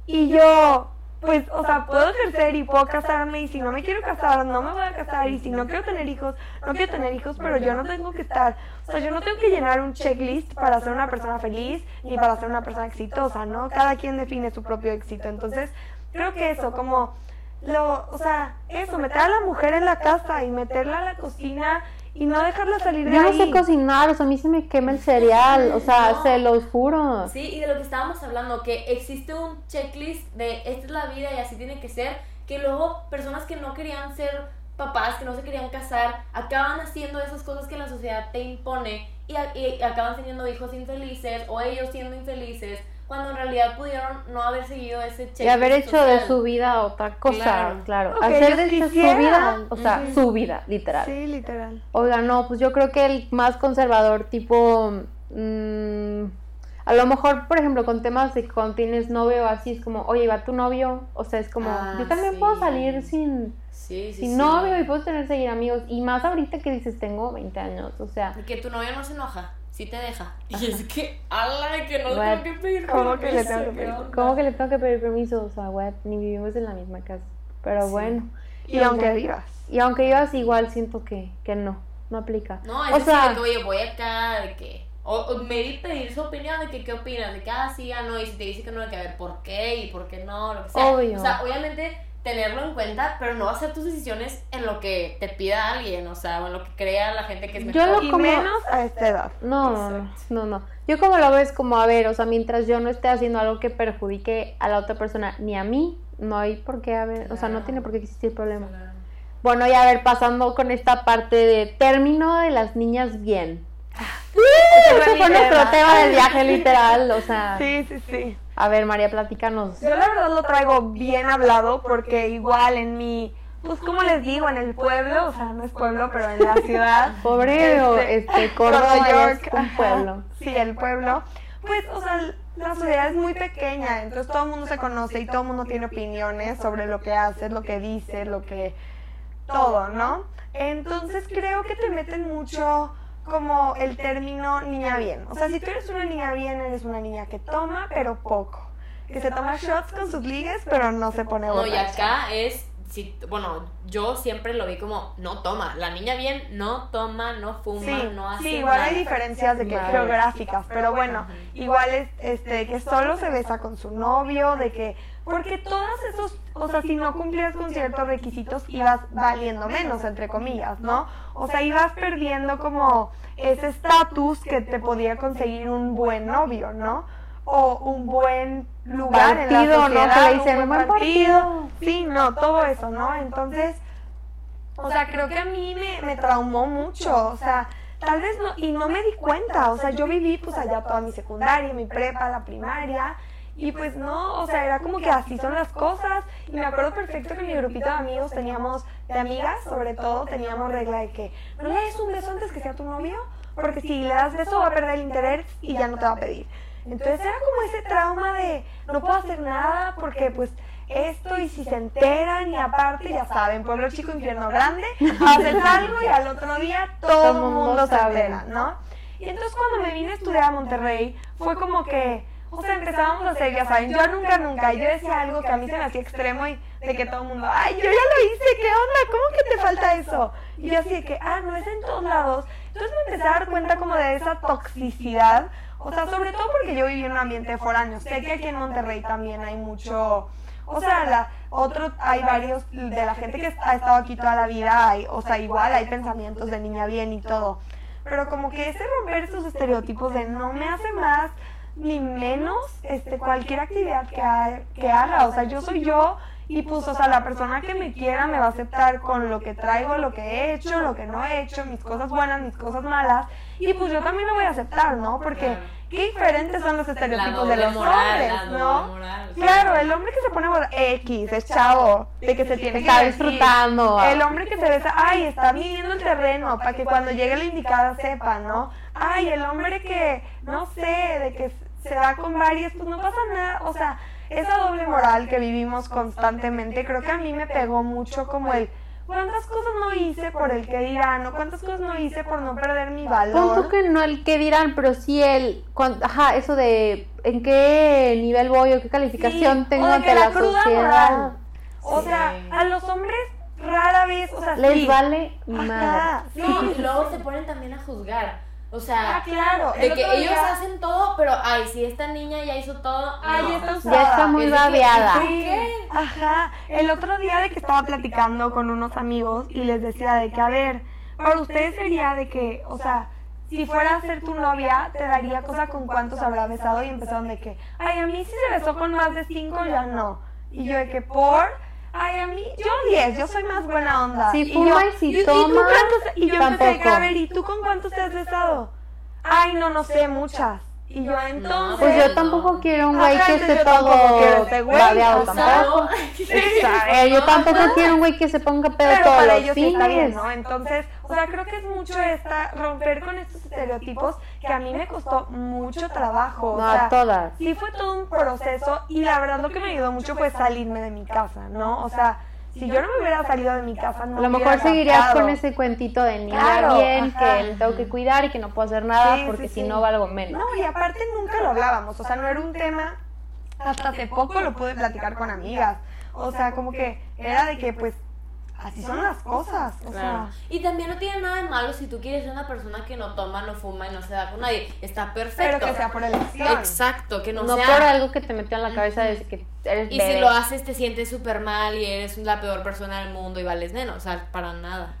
Y yo, pues, o sea, puedo ejercer y puedo casarme y si no me quiero casar, no me voy a casar y si no quiero tener hijos, no quiero tener hijos, pero yo no tengo que estar, o sea, yo no tengo que llenar un checklist para ser una persona feliz ni para ser una persona exitosa, ¿no? Cada quien define su propio éxito. Entonces, creo que eso, como lo, o sea, eso, meter a la mujer en la casa y meterla a la cocina y no dejarla salir de Yo no ahí. sé cocinar, o sea, a mí se me quema el cereal, o sea, No. se los juro. Sí, y de lo que estábamos hablando, que existe un checklist de esta es la vida y así tiene que ser, que luego personas que no querían ser papás, que no se querían casar, acaban haciendo esas cosas que la sociedad te impone y acaban teniendo hijos infelices o ellos siendo infelices, cuando en realidad pudieron no haber seguido ese checklist. Y haber hecho de su vida otra cosa, Claro. Hacer de su vida, o sea, su vida, literal. Sí, literal. Oiga, no, pues yo creo que el más conservador, tipo, mm, a lo mejor, por ejemplo, con temas de cuando tienes novio o así, es como, oye, va tu novio, o sea, es como, Ah, yo también sí. puedo salir sin, Sí, sí, sin sí. novio y puedo tener seguir amigos, y más ahorita que dices, tengo 20 años, o sea, Y que tu novio no se enoja, sí te deja. Y es que, ala, de que no le tengo que pedir ¿Cómo que le permiso, tengo que ¿qué pedir? que le tengo que pedir permiso? O sea, what, ni vivimos en la misma casa, pero Sí. bueno. Y aunque vivas. Y aunque vivas igual, siento que, que no, no aplica. No, es o decir, sea, de que, oye, voy acá, de que. O, o medir, pedir su opinión de que qué opinas, de que ah, sí, ah, no, y si te dice que no, de que a ver por qué y por qué no, lo que sea. Obvio. O sea, obviamente tenerlo en cuenta, pero no hacer tus decisiones en lo que te pida alguien, o sea, o en lo que crea la gente que es Yo mejor. lo Y como- menos a esta edad. No, no, no, Exacto. no, no. Yo como lo veo es como, a ver, o sea, mientras yo no esté haciendo algo que perjudique a la otra persona ni a mí, no hay por qué haber, o sea, no Claro. tiene por qué existir problema. Claro. Bueno, y a ver, pasando con esta parte de término de las niñas bien. Ese fue nuestro tema del viaje literal, o sea, Sí, sí, sí. A ver, María, platícanos. Yo la verdad lo traigo bien hablado porque igual en mi, pues como les digo, en el pueblo, o sea, no es pueblo, pero en la ciudad. Pobre, o, este, Córdoba ya es un pueblo. Sí, el pueblo. Pues, o sea, la sociedad es muy pequeña, entonces todo el mundo se conoce y todo el mundo tiene opiniones sobre lo que haces, lo que dices, lo que... todo, ¿no? Entonces creo que te meten mucho como el término niña bien. O sea, si tú eres una niña bien, eres una niña que toma, pero poco. Que se toma shots con sus ligues, pero no se pone No, y borracha. acá es, si, bueno, yo siempre lo vi como, no toma. La niña bien no toma, no fuma, Sí, no hace sí, igual nada. hay diferencias de que Vale. geográficas, pero bueno, igual es este que solo se besa con su novio, de que porque todos esos, o sea, si no cumplías con ciertos requisitos ibas valiendo menos entre comillas, ¿no? O sea, ibas perdiendo como ese estatus que te podía conseguir un buen novio, ¿no? o un buen lugar en la Partido, ¿no? sociedad, Que le un dicen, buen "Buen partido. partido". Sí, no, todo eso, ¿no? Entonces, o sea, creo que a mí me, me traumó mucho, o sea, tal vez no, y no me di cuenta, o sea, yo viví pues allá toda mi secundaria, mi prepa, la primaria, y pues no, o sea, era como que así son las cosas, y me acuerdo perfecto que en mi grupito de amigos teníamos, de amigas sobre todo, teníamos regla de que no le des un beso antes que sea tu novio, porque si le das beso va a perder el interés y ya no te va a pedir. Entonces era como ese trauma de no puedo hacer nada porque pues esto y si se enteran y aparte ya saben, pueblo chico, infierno grande, haces algo y al otro día todo el mundo se entera, ¿no? Y entonces cuando me vine a estudiar a Monterrey fue como que, o sea, empezábamos a hacer, ya saben, yo nunca, nunca, yo decía algo que a mí se me hacía extremo y de que todo el mundo, ay, yo ya lo hice, ¿qué onda? ¿Cómo que te falta eso? Y yo así de que, ah, no es en todos lados. Entonces me empecé a dar cuenta como de esa toxicidad, o sea, sobre todo porque yo viví en un ambiente foráneo. Sé que aquí en Monterrey también hay mucho, o sea, la, otro, hay varios de la gente que ha estado aquí toda la vida, hay, o sea, igual hay pensamientos de niña bien y todo. Pero como que ese romper esos estereotipos de no me hace más ni menos este cualquier actividad que, ha- que haga, o sea, yo soy yo y pues, o sea, la persona que me quiera me va a aceptar con lo que traigo, lo que he hecho, lo que no he hecho, mis cosas buenas, mis cosas malas, y pues yo también lo voy a aceptar, ¿no? Porque qué diferentes son los estereotipos de los moral, hombres, ¿no? moral. Claro, el hombre que se pone X, es chavo, de que se tiene que Está disfrutando. El hombre que se besa, ay, está midiendo el terreno para que cuando llegue la indicada sepa, ¿no? Ay, el hombre que, no sé, de que se va con varias, pues no pasa nada, o sea, esa doble moral que vivimos constantemente, creo que a mí me pegó mucho como el, ¿cuántas cosas no hice por el que dirán? ¿O cuántas cosas no hice por no perder mi valor? Punto que no el que dirán, pero sí el, cuan- ajá, eso de en qué nivel voy o qué calificación Sí, tengo o de ante que la, la cruda sociedad. moral. O Sí. sea, a los hombres rara vez, o sea, Les sí. vale sí. No, y luego se ponen también a juzgar. O sea, Ah, claro. de el que ellos día- hacen todo, pero ay, si esta niña ya hizo todo, Ay, no. ya está usada. Ya está muy que, babeada. ¿por Sí, qué? Ajá. El otro día de que estaba platicando con unos amigos y les decía de que, a ver, para ustedes sería de que, o sea, si fuera a ser tu novia, te daría cosa con cuántos habrá besado y empezaron de que, ay, a mí si se besó con más de cinco, ya no. Y yo de que, por, ay, a mí, yo diez, yo soy más buena onda. Si y fuma yo, y si ¿y- y tú toma, cuántos- y yo empecé tampoco. a ver, ¿y tú con cuántos te has besado? Ay, no, no sé, muchas. Y yo entonces... Pues yo No. tampoco quiero un güey que esté yo tampoco todo babeado tampoco. Exacto, yo tampoco quiero un güey que se ponga pedo pero todos para los ellos sí está bien, fines. ¿no? Entonces, o sea, creo que es mucho esta romper con estos estereotipos que a mí me costó mucho trabajo. o No, sea, a todas. sí fue todo un proceso y la verdad lo que me ayudó mucho fue salirme de mi casa, ¿no? O sea, si yo no me hubiera salido de mi casa, no A lo mejor seguirías con ese cuentito de niña Claro, bien, ajá. que tengo que cuidar y que no puedo hacer nada Sí, porque sí, si sí. no valgo menos. No, y aparte nunca lo hablábamos, o sea, no era un tema, hasta hace poco lo pude platicar con amigas, o sea, como que era de que pues así son las cosas, o Claro. sea, Y también no tiene nada de malo si tú quieres ser una persona que no toma, no fuma y no se da con nadie. Está perfecto. pero que sea por elección. Exacto, que no, No, sea. por algo que te metió en la cabeza desde que eres Y bebé. si lo haces te sientes súper mal y eres la peor persona del mundo y vales menos. O sea, para nada.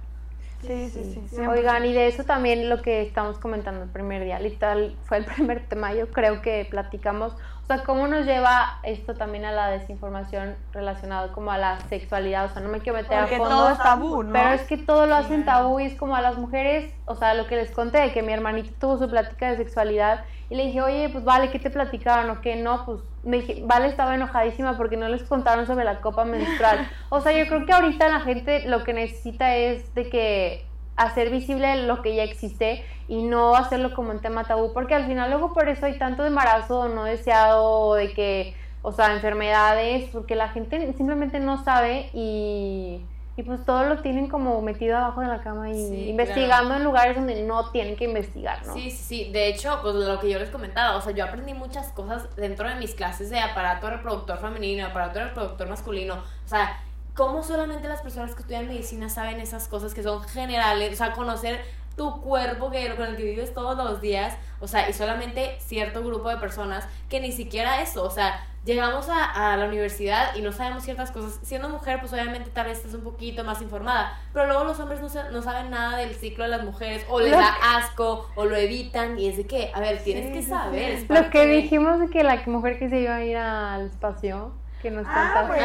Sí, sí, sí. sí. Oigan, y de eso también lo que estamos comentando el primer día, literal, fue el primer tema, yo creo que platicamos, o sea, cómo nos lleva esto también a la desinformación relacionado como a la sexualidad, o sea, no me quiero meter Porque a fondo, todo es tabú, ¿no? pero es que todo lo hacen tabú y es como a las mujeres, o sea, lo que les conté de que mi hermanita tuvo su plática de sexualidad y le dije, oye, pues vale, ¿qué te platicaron o qué? No, pues me dije, vale, estaba enojadísima porque no les contaron sobre la copa menstrual. O sea, yo creo que ahorita la gente lo que necesita es de que hacer visible lo que ya existe y no hacerlo como un tema tabú, porque al final luego por eso hay tanto embarazo no deseado, de que, o sea, enfermedades, porque la gente simplemente no sabe y, y pues todo lo tienen como metido abajo de la cama y Sí, investigando en lugares donde no tienen que investigar, ¿no? Sí, sí, sí. De hecho, pues lo que yo les comentaba, o sea, yo aprendí muchas cosas dentro de mis clases de aparato reproductor femenino, aparato reproductor masculino. O sea, cómo solamente las personas que estudian medicina saben esas cosas que son generales, o sea, conocer tu cuerpo que, con el que vives todos los días, o sea, y solamente cierto grupo de personas que ni siquiera eso, o sea, llegamos a, a, la universidad y no sabemos ciertas cosas. Siendo mujer, pues obviamente tal vez estás un poquito más informada, pero luego los hombres no, no saben nada del ciclo de las mujeres, o les da asco, o lo evitan, y es de que, a ver, tienes que saber. Lo que dijimos de que la mujer que se iba a ir al espacio que nos ah, pues,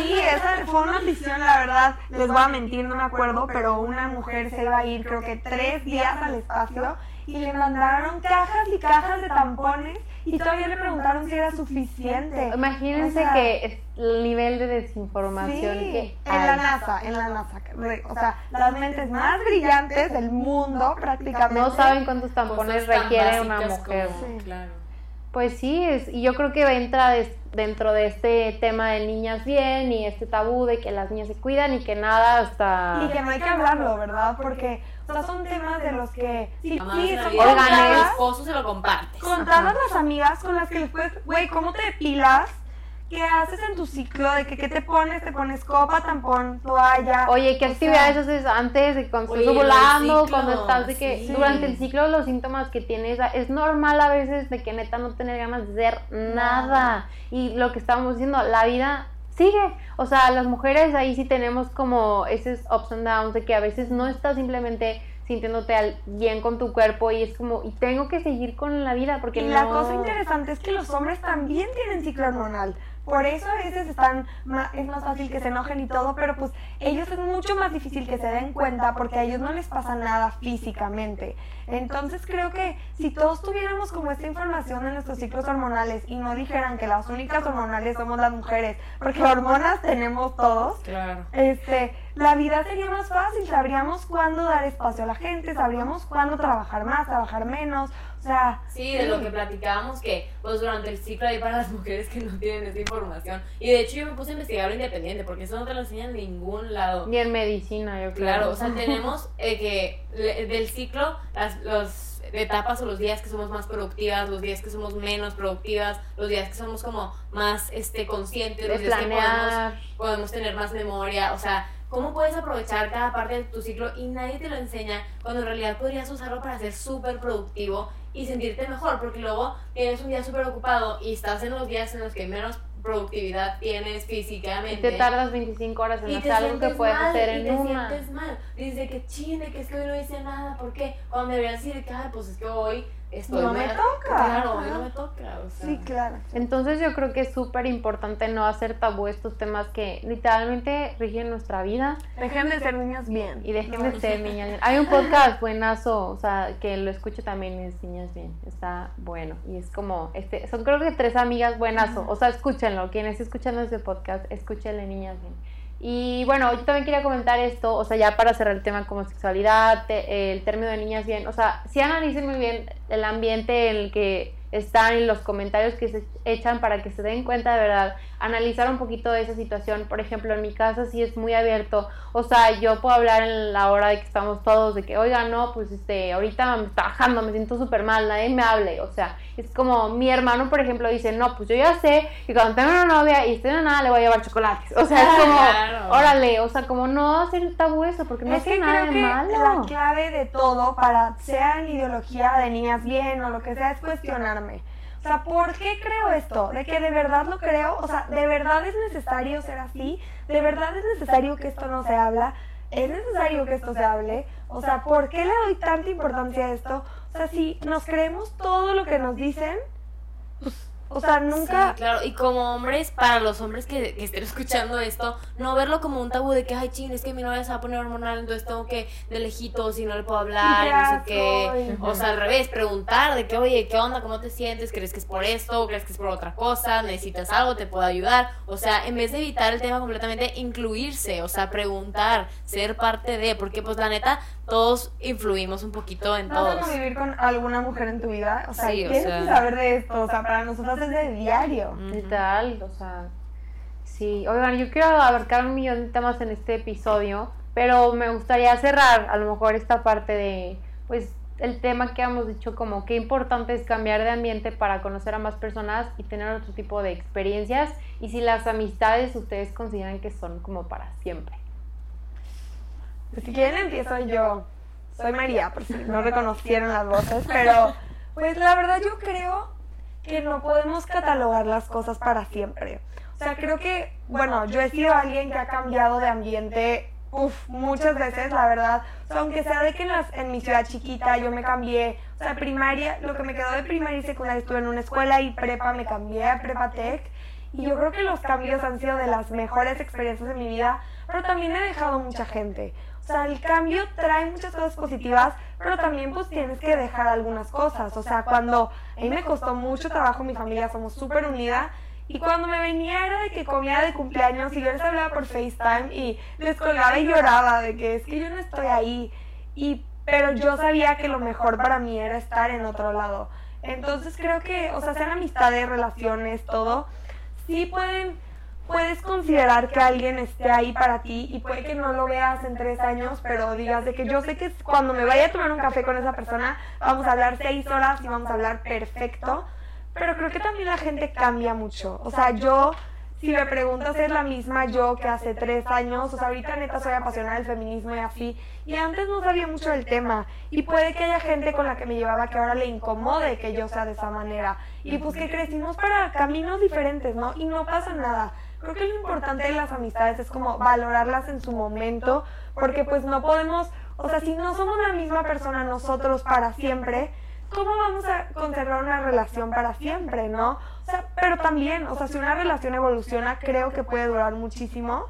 sí, esa fue una opción, la verdad. Les voy a mentir, no me acuerdo, pero una mujer se iba a ir, creo que tres días al espacio y le mandaron cajas y cajas de tampones y todavía le preguntaron si era suficiente. Imagínense que el nivel de desinformación que en la NASA, en la NASA, o sea, las mentes más brillantes del mundo prácticamente no saben cuántos tampones requiere una mujer. Claro. Pues sí, es, y yo creo que entra dentro de este tema de niñas bien y este tabú de que las niñas se cuidan y que nada hasta... Y que no hay que hablarlo, ¿verdad? Porque o sea, son temas de los que... Sí, sí, son mi esposo se lo compartes. Con todas las amigas con las que les puedes... Güey, ¿cómo te pilas? ¿Qué haces en tu ciclo? ¿De que qué te pones? ¿Te pones copa, tampón, toalla? Oye, ¿qué actividades haces antes de cuando estás volando? Cuando estás de que durante el ciclo los síntomas que tienes, es normal a veces de que neta no tener ganas de hacer nada. Y lo que estábamos diciendo, la vida sigue. O sea, las mujeres ahí sí tenemos como esos ups and downs de que a veces no estás simplemente sintiéndote bien con tu cuerpo y es como, y tengo que seguir con la vida porque y la cosa interesante es que los hombres también tienen ciclo hormonal. Por eso a veces están es más fácil que se enojen y todo, pero pues ellos es mucho más difícil que se den cuenta porque a ellos no les pasa nada físicamente. Entonces creo que si todos tuviéramos como esta información de nuestros ciclos hormonales y no dijeran que las únicas hormonales somos las mujeres, porque hormonas tenemos todos, claro. este, la vida sería más fácil, sabríamos cuándo dar espacio a la gente, sabríamos cuándo trabajar más, trabajar menos, o sea, sí, de lo que platicábamos que pues durante el ciclo hay para las mujeres que no tienen esa información. Y de hecho yo me puse a investigar independiente porque eso no te lo enseñan en ningún lado. Ni en medicina, yo creo. Claro, o sea, tenemos eh, que del ciclo las los etapas o los días que somos más productivas, los días que somos menos productivas, los días que somos como más este conscientes, los días que podemos, podemos tener más memoria, o sea, cómo puedes aprovechar cada parte de tu ciclo y nadie te lo enseña cuando en realidad podrías usarlo para ser súper productivo y sentirte mejor, porque luego tienes un día súper ocupado y estás en los días en los que menos productividad tienes físicamente. Y te tardas 25 horas en hacer algo que puedes hacer en y te una. sientes mal. Dice que chine, que es que hoy no hice nada. ¿Por qué? Cuando deberías decir que, pues es que hoy no me toca. Claro, no me toca. Sí, claro. Entonces yo creo que es súper importante no hacer tabú estos temas que literalmente rigen nuestra vida. Dejen de ser niñas bien. Y dejen de ser niñas bien. Hay un podcast buenazo, o sea, que lo escucho también es Niñas Bien. Está bueno. Y es como, este, son creo que tres amigas buenazo. O sea, escúchenlo. Quienes escuchan este podcast, escúchenle Niñas Bien. Y bueno, yo también quería comentar esto, o sea, ya para cerrar el tema como sexualidad, el término de niñas bien, o sea, si analicen muy bien el ambiente en el que están en los comentarios que se echan para que se den cuenta de verdad analizar un poquito de esa situación. Por ejemplo, en mi casa sí es muy abierto. O sea, yo puedo hablar en la hora de que estamos todos, de que, oiga, no, pues este, ahorita me está bajando, me siento súper mal, nadie me hable. O sea, es como mi hermano, por ejemplo, dice, no, pues yo ya sé que cuando tenga una novia y esté en nada, le voy a llevar chocolates. O sea, es como, órale, o sea, como no hacer tabú eso, porque no es que nada creo que La clave de todo para, sea en ideología de niñas bien o lo que sea, es O sea, ¿por qué creo esto? De que de verdad lo creo, o sea, de verdad es necesario ser así, de verdad es necesario que esto no se habla, es necesario que esto se hable, o sea, ¿por qué le doy tanta importancia a esto? O sea, si nos creemos todo lo que nos dicen, pues o sea, nunca. Sí, claro, y como hombres, para los hombres que, que, estén escuchando esto, no verlo como un tabú de que, ay, ching, es que mi novia se va a poner hormonal, entonces tengo que de lejitos y no le puedo hablar, no sé qué. O sea, al revés, preguntar de que, oye, ¿qué onda? ¿Cómo te sientes? ¿Crees que es por esto? ¿Crees que es por otra cosa? ¿Necesitas algo? ¿Te puedo ayudar? O sea, en vez de evitar el tema completamente, incluirse, o sea, preguntar, ser parte de, porque pues la neta, todos influimos un poquito en todos. ¿Vas a vivir con alguna mujer en tu vida? O sea, tienes que saber de esto, o sea, para nosotros es de diario. Literal, o sea, sí. Oigan, yo quiero abarcar un millón de temas en este episodio, pero me gustaría cerrar a lo mejor esta parte de, pues, el tema que hemos dicho como qué importante es cambiar de ambiente para conocer a más personas y tener otro tipo de experiencias y si las amistades ustedes consideran que son como para siempre. Si quieren empiezo yo. soy María, por si no reconocieron las voces, pero pues la verdad yo creo que no podemos catalogar las cosas para siempre. O sea, creo que, bueno, yo he sido alguien que ha cambiado de ambiente Uf, muchas veces, la verdad. O aunque sea de que en, las, en mi ciudad chiquita yo me cambié, o sea, primaria, lo que me quedó de primaria y secundaria estuve en una escuela y prepa me cambié a prepa tech. Y yo creo que los cambios han sido de las mejores experiencias de mi vida, pero también he dejado mucha gente. O sea, el cambio trae muchas cosas positivas, pero también pues tienes que dejar algunas cosas. O sea, cuando a mí me costó mucho trabajo, mi familia somos súper unida y cuando me venía era de que comía de cumpleaños y yo les hablaba por FaceTime y les colgaba y lloraba de que es que yo no estoy ahí. Y, pero yo sabía que lo mejor para mí era estar en otro lado. Entonces creo que, o sea, sean amistades, relaciones, todo, sí pueden, puedes considerar que alguien esté ahí para ti y puede que no lo veas en tres años, pero digas de que yo sé que cuando me vaya a tomar un café con esa persona, vamos a hablar seis horas y vamos a hablar perfecto pero creo que también la gente cambia mucho. O sea, yo, si me preguntas, es la misma yo que hace tres años. O sea, ahorita neta soy apasionada del feminismo y así. Y antes no sabía mucho del tema. Y puede que haya gente con la que me llevaba que ahora le incomode que yo sea de esa manera. Y pues que crecimos para caminos diferentes, ¿no? Y no pasa nada. Creo que lo importante de las amistades es como valorarlas en su momento, porque pues no podemos, o sea, si no somos la misma persona nosotros para siempre, ¿cómo vamos a conservar una relación para siempre, no? O sea, pero también, o sea, si una relación evoluciona, creo que puede durar muchísimo,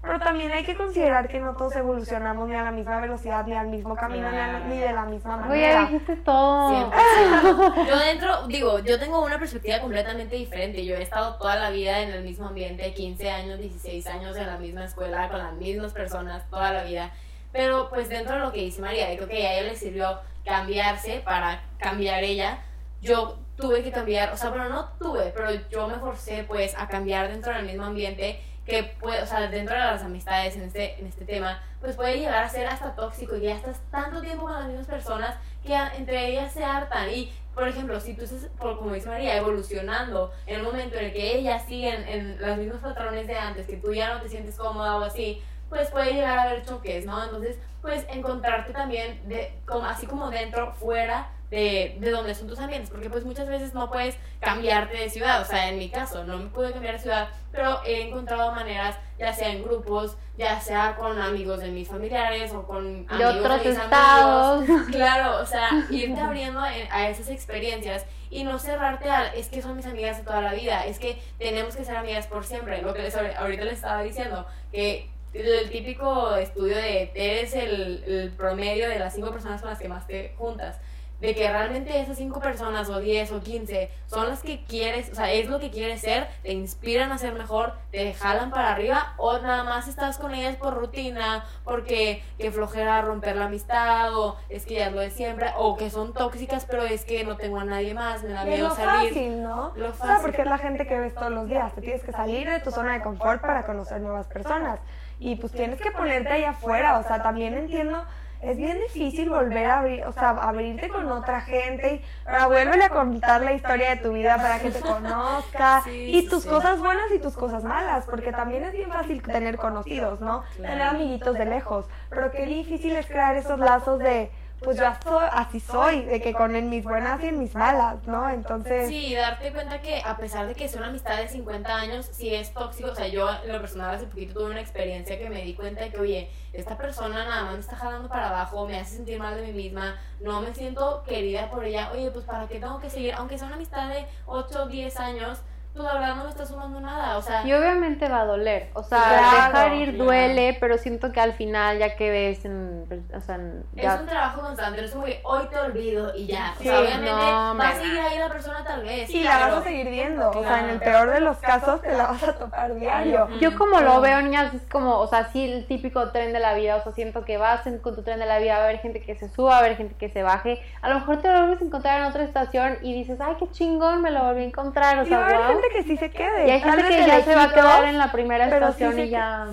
pero también hay que considerar que no todos evolucionamos ni a la misma velocidad, ni al mismo camino, ni, de la misma manera. Oye, dijiste todo. Yo dentro, digo, yo tengo una perspectiva completamente diferente. Yo he estado toda la vida en el mismo ambiente, 15 años, 16 años en la misma escuela, con las mismas personas, toda la vida. Pero pues dentro de lo que dice María, creo que a ella le sirvió cambiarse para cambiar ella, yo tuve que cambiar, o sea, pero no tuve, pero yo me forcé pues a cambiar dentro del mismo ambiente que puede, o sea, dentro de las amistades en este, en este tema, pues puede llegar a ser hasta tóxico y ya estás tanto tiempo con las mismas personas que entre ellas se hartan y por ejemplo, si tú estás, como dice María, evolucionando en el momento en el que ellas siguen en los mismos patrones de antes, que tú ya no te sientes cómoda o así, pues puede llegar a haber choques, ¿no? Entonces, pues encontrarte también, de, como, así como dentro, fuera de, de donde son tus ambientes, porque pues muchas veces no puedes cambiarte de ciudad, o sea, en mi caso, no me pude cambiar de ciudad, pero he encontrado maneras, ya sea en grupos, ya sea con amigos de mis familiares o con amigos de otros estados. claro, o sea, irte abriendo a esas experiencias y no cerrarte al, es que son mis amigas de toda la vida, es que tenemos que ser amigas por siempre, lo que les, ahorita les estaba diciendo, que el típico estudio de eres el, el, promedio de las cinco personas con las que más te juntas. De que realmente esas cinco personas, o diez, o quince, son las que quieres, o sea, es lo que quieres ser, te inspiran a ser mejor, te jalan para arriba, o nada más estás con ellas por rutina, porque que flojera romper la amistad, o es que ya lo de siempre, o que son tóxicas, pero es que no tengo a nadie más, me da miedo salir. Fácil, ¿no? Lo fácil. O sea, porque es la gente que ves todos los días, te tienes que salir de tu zona de confort para conocer nuevas personas y pues tienes que ponerte ahí afuera, o sea, también entiendo, es bien difícil volver a abrir, o sea, abrirte con otra gente, ahora vuelve a contar la historia de tu vida para que te conozca, y tus cosas buenas y tus cosas malas, porque también es bien fácil tener conocidos, ¿no? Tener amiguitos de lejos, pero qué difícil es crear esos lazos de pues yo así soy, de que con en mis buenas y en mis malas, ¿no? Entonces... Sí, darte cuenta que a pesar de que es una amistad de 50 años, si es tóxico, o sea, yo en lo personal hace poquito tuve una experiencia que me di cuenta de que, oye, esta persona nada más me está jalando para abajo, me hace sentir mal de mí misma, no me siento querida por ella, oye, pues para qué tengo que seguir, aunque sea una amistad de 8 o 10 años, pues la verdad no me está sumando nada, o sea... Y obviamente va a doler, o sea, dejar ir duele, pero siento que al final ya que ves, en, o sea... Es un trabajo constante, no es como que hoy te olvido y ya, o sea, obviamente va a seguir ahí la persona tal vez. Sí, la vas a seguir viendo, o sea, en el peor de los casos te la vas a topar diario. Yo como lo veo, niñas, es como, o sea, sí el típico tren de la vida, o sea, siento que vas con tu tren de la vida, va a haber gente que se suba, va a haber gente que se baje, a lo mejor te lo vuelves a encontrar en otra estación y dices, ay, qué chingón, me lo volví a encontrar, o sea, wow que sí se quede. Y hay gente que ya se va a quedar en la primera estación y ya.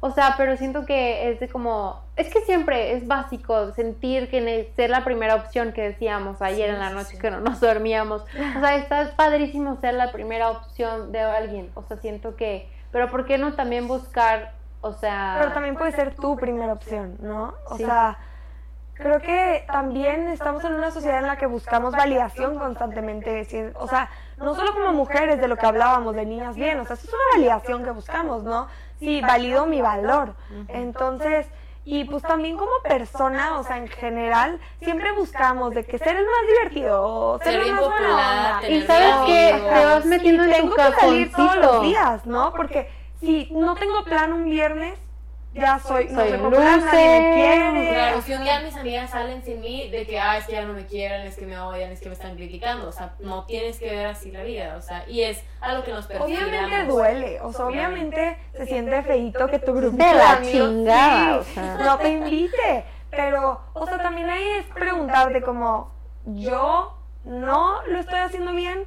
O sea, pero siento que es de como. Es que siempre es básico sentir que ser la primera opción que decíamos ayer en la noche que no nos dormíamos. O sea, está padrísimo ser la primera opción de alguien. O sea, siento que. Pero ¿por qué no también buscar, o sea. Pero también puede ser tu primera opción, ¿no? O sea creo que también estamos en una sociedad en la que buscamos validación constantemente, o sea, no solo como mujeres de lo que hablábamos de niñas bien, o sea, eso es una validación que buscamos, ¿no? Sí, valido mi valor. Entonces, y pues también como persona, o sea, en general, siempre buscamos de que ser el más divertido, ser, el más popular. Y sabes que te vas metiendo en que salir todos los días, ¿no? Porque si no tengo plan un viernes, ya soy, soy no nadie me quiere. Claro, si un día mis amigas salen sin mí de que, ah, es que ya no me quieren, es que me odian, es que me están criticando, o sea, no tienes que ver así la vida, o sea, y es algo que nos percibe. Obviamente duele, o sea, obviamente se siente feito que tu grupo de la chingada, o sea. no te invite, pero, o sea, también ahí es preguntarte como, yo no lo estoy haciendo bien,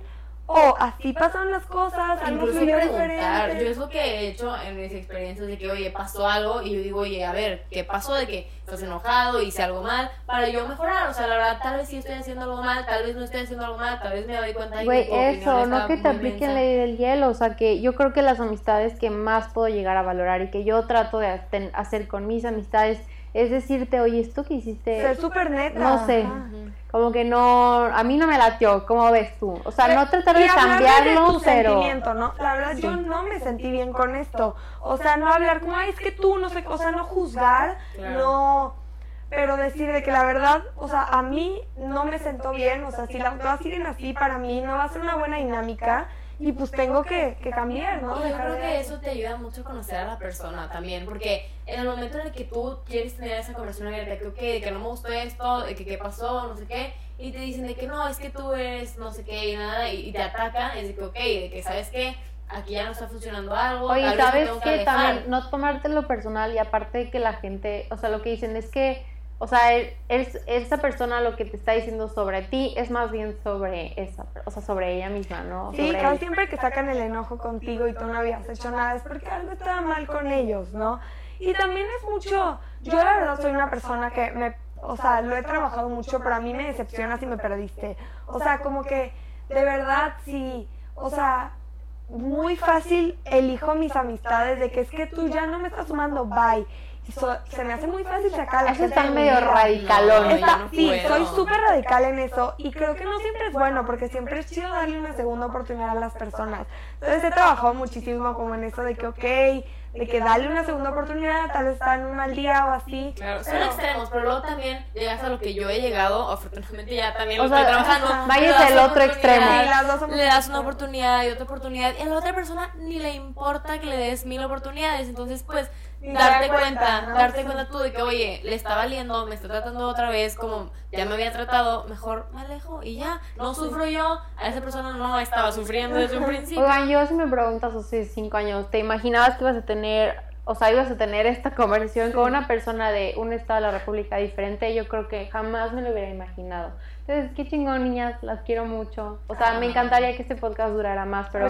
o así pasan las cosas, Incluso preguntar. Yo es lo que he hecho en mis experiencias de que, oye, pasó algo y yo digo, oye, a ver, ¿qué pasó? De que estás enojado, hice algo mal, para yo mejorar. O sea, la verdad, tal vez sí estoy haciendo algo mal, tal vez no estoy haciendo algo mal, tal vez me doy cuenta de Güey, eso, no que te apliquen ley del hielo. O sea, que yo creo que las amistades que más puedo llegar a valorar y que yo trato de hacer con mis amistades es decirte, oye, esto que hiciste. Ser súper neta. No sé. Como que no, a mí no me latió, ¿cómo ves tú? O sea, no tratar de cambiarlo, de pero... Sentimiento, ¿no? La verdad, yo no me sentí bien con esto. O sea, no hablar como, ay, es que tú, no sé, o sea, no juzgar, no... Pero decir de que la verdad, o sea, a mí no me sentó bien, o sea, si las cosas siguen así, para mí no va a ser una buena dinámica y pues tengo que, que cambiar, ¿no? yo creo que eso te ayuda mucho a conocer a la persona también, porque en el momento en el que tú quieres tener esa conversación abierta, que, okay, de que no me gustó esto, de que qué pasó, no sé qué, y te dicen de que no, es que tú eres no sé qué y nada, y, te atacan, es de que, ok, de que sabes que aquí ya no está funcionando algo. Oye, ¿sabes que, que también no tomártelo personal y aparte de que la gente, o sea, lo que dicen es que o sea, es, esa persona lo que te está diciendo sobre ti es más bien sobre esa, o sea, sobre ella misma, ¿no? Sí, casi siempre que sacan el enojo contigo y tú no habías hecho nada es porque algo estaba mal con ellos, ¿no? Y también es mucho, yo la verdad soy una persona que me, o sea, lo he trabajado mucho, pero a mí me decepciona si me perdiste. O sea, como que de verdad sí, o sea, muy fácil elijo mis amistades de que es que tú ya no me estás sumando, bye se me hace muy fácil sacar la Eso está medio radicalón. sí, soy súper radical en eso y creo que no siempre es bueno porque siempre es chido darle una segunda oportunidad a las personas. Entonces he trabajado muchísimo como en eso de que, ok, de que darle una segunda oportunidad, tal vez está en un mal día o así. Claro, son extremos, pero luego también llegas a lo que yo he llegado, afortunadamente ya también lo estoy trabajando. Vayas el otro extremo. le das una oportunidad y otra oportunidad y a la otra persona ni le importa que le des mil oportunidades, entonces pues darte cuenta, darte cuenta tú de que, oye, le está valiendo, me está tratando otra vez como ya me había tratado, mejor me alejo y ya, no sufro yo, a esa persona no estaba sufriendo desde un principio. Oigan, yo si me preguntas hace cinco años, ¿te imaginabas que ibas a tener, o sea, ibas a tener esta conversación con una persona de un estado de la República diferente? Yo creo que jamás me lo hubiera imaginado. Entonces, qué chingón, niñas, las quiero mucho. O sea, me encantaría que este podcast durara más, pero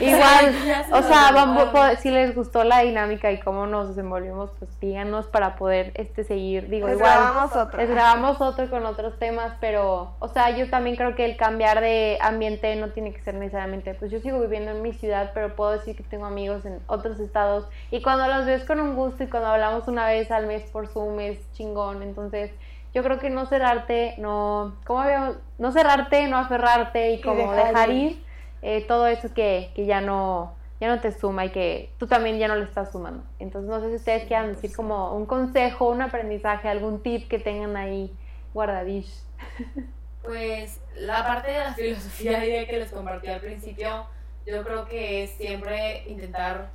igual, o sea, vamos, si les gustó la dinámica y cómo nos desenvolvimos, pues díganos para poder este seguir. Digo, igual, grabamos otro. Les grabamos otro con otros temas, pero, o sea, yo también creo que el cambiar de ambiente no tiene que ser necesariamente, pues yo sigo viviendo en mi ciudad, pero puedo decir que tengo amigos en otros estados y cuando los ves con un gusto y cuando hablamos una vez al mes por Zoom es chingón, entonces yo creo que no cerrarte, no, ¿cómo veo? No cerrarte, no aferrarte y como dejar, ir, eh, todo eso que, que ya no ya no te suma y que tú también ya no le estás sumando. Entonces no sé si ustedes quieran decir como un consejo, un aprendizaje, algún tip que tengan ahí guardadish. Pues la parte de la filosofía que les compartí al principio, yo creo que es siempre intentar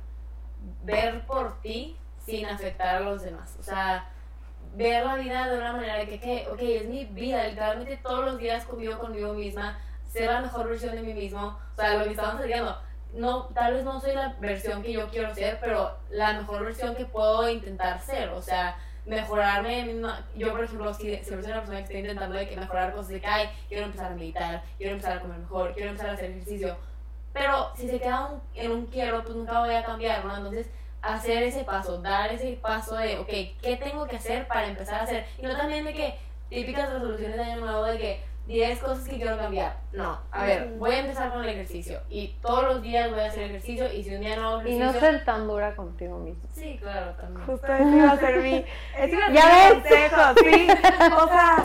ver por ti sin afectar a los demás. O sea, ver la vida de una manera de que, que, ok, es mi vida, literalmente todos los días convivo conmigo misma, ser la mejor versión de mí mismo, o sea, lo que estamos diciendo, no, tal vez no soy la versión que yo quiero ser, pero la mejor versión que puedo intentar ser, o sea, mejorarme. Yo, por ejemplo, si, si soy una persona que está intentando de que mejorar cosas de que, quiero empezar a meditar, quiero empezar a comer mejor, quiero empezar a hacer ejercicio, pero si se queda en un quiero, pues nunca voy a cambiar, ¿no? Entonces, hacer ese paso, dar ese paso de, ok, ¿qué tengo que hacer para empezar a hacer? Y no también de que típicas resoluciones de año nuevo de que 10 cosas que quiero cambiar. No, a ver, voy a empezar con el ejercicio y todos los días voy a hacer ejercicio y si un día no hago Y ejercicio... no ser tan dura contigo mismo. Sí, claro, también. Justo eso iba a ser mi, eso iba a ser ¿Ya mi ves? consejo, sí. O sea,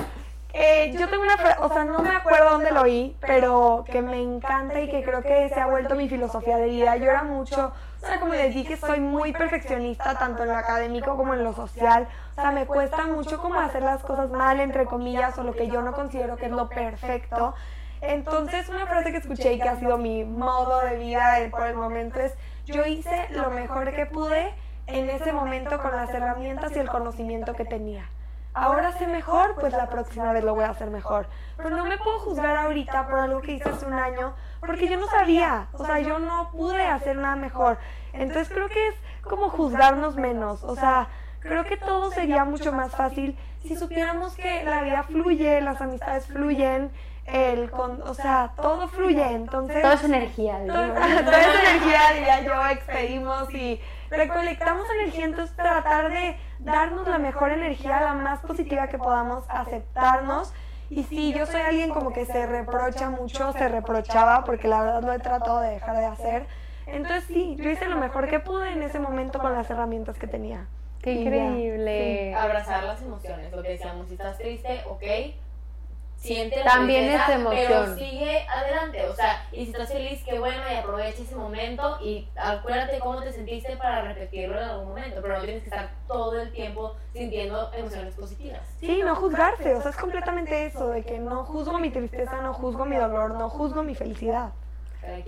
eh, yo tengo una frase, o sea, no me acuerdo dónde lo oí, pero que me encanta y que creo que se ha vuelto mi filosofía de vida. Yo era mucho, o sea, como les dije, soy muy perfeccionista tanto en lo académico como en lo social. O sea, me cuesta mucho como hacer las cosas mal, entre comillas, o lo que yo no considero que es lo perfecto. Entonces, una frase que escuché y que ha sido mi modo de vida por el momento es, yo hice lo mejor que pude en ese momento con las herramientas y el conocimiento que tenía. Ahora sé mejor, pues la próxima vez lo voy a hacer mejor. Pero no me puedo juzgar ahorita por algo que hice hace un año, porque yo no sabía, o sea, yo no pude hacer nada mejor. Entonces creo que es como juzgarnos menos, o sea, creo que todo sería mucho más fácil si supiéramos que la vida fluye, las amistades fluyen, el con, o sea, todo fluye, entonces Todo es energía. toda esa energía, diría yo, expedimos y recolectamos energía, entonces tratar de darnos la mejor energía, la más positiva que podamos, aceptarnos. Y sí, yo soy alguien como que se reprocha mucho, se reprochaba, porque la verdad lo he tratado de dejar de hacer. Entonces sí, yo hice lo mejor que pude en ese momento con las herramientas que tenía. Qué increíble. Abrazar las emociones, lo que decíamos, si estás triste, ok, siente la También tristeza, es emoción. pero sigue adelante, o sea, y si estás feliz, qué bueno, y aprovecha ese momento y acuérdate cómo te sentiste para repetirlo en algún momento, pero no tienes que estar todo el tiempo sintiendo emociones positivas. Sí, no juzgarse, o sea, es completamente eso, de que no juzgo mi tristeza, no juzgo mi dolor, no juzgo mi felicidad.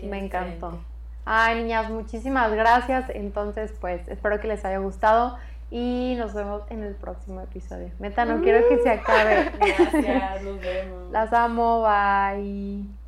Me encantó. Ay, niñas, muchísimas gracias. Entonces, pues, espero que les haya gustado y nos vemos en el próximo episodio. Neta, no quiero que se acabe. Gracias, nos vemos. Las amo, bye.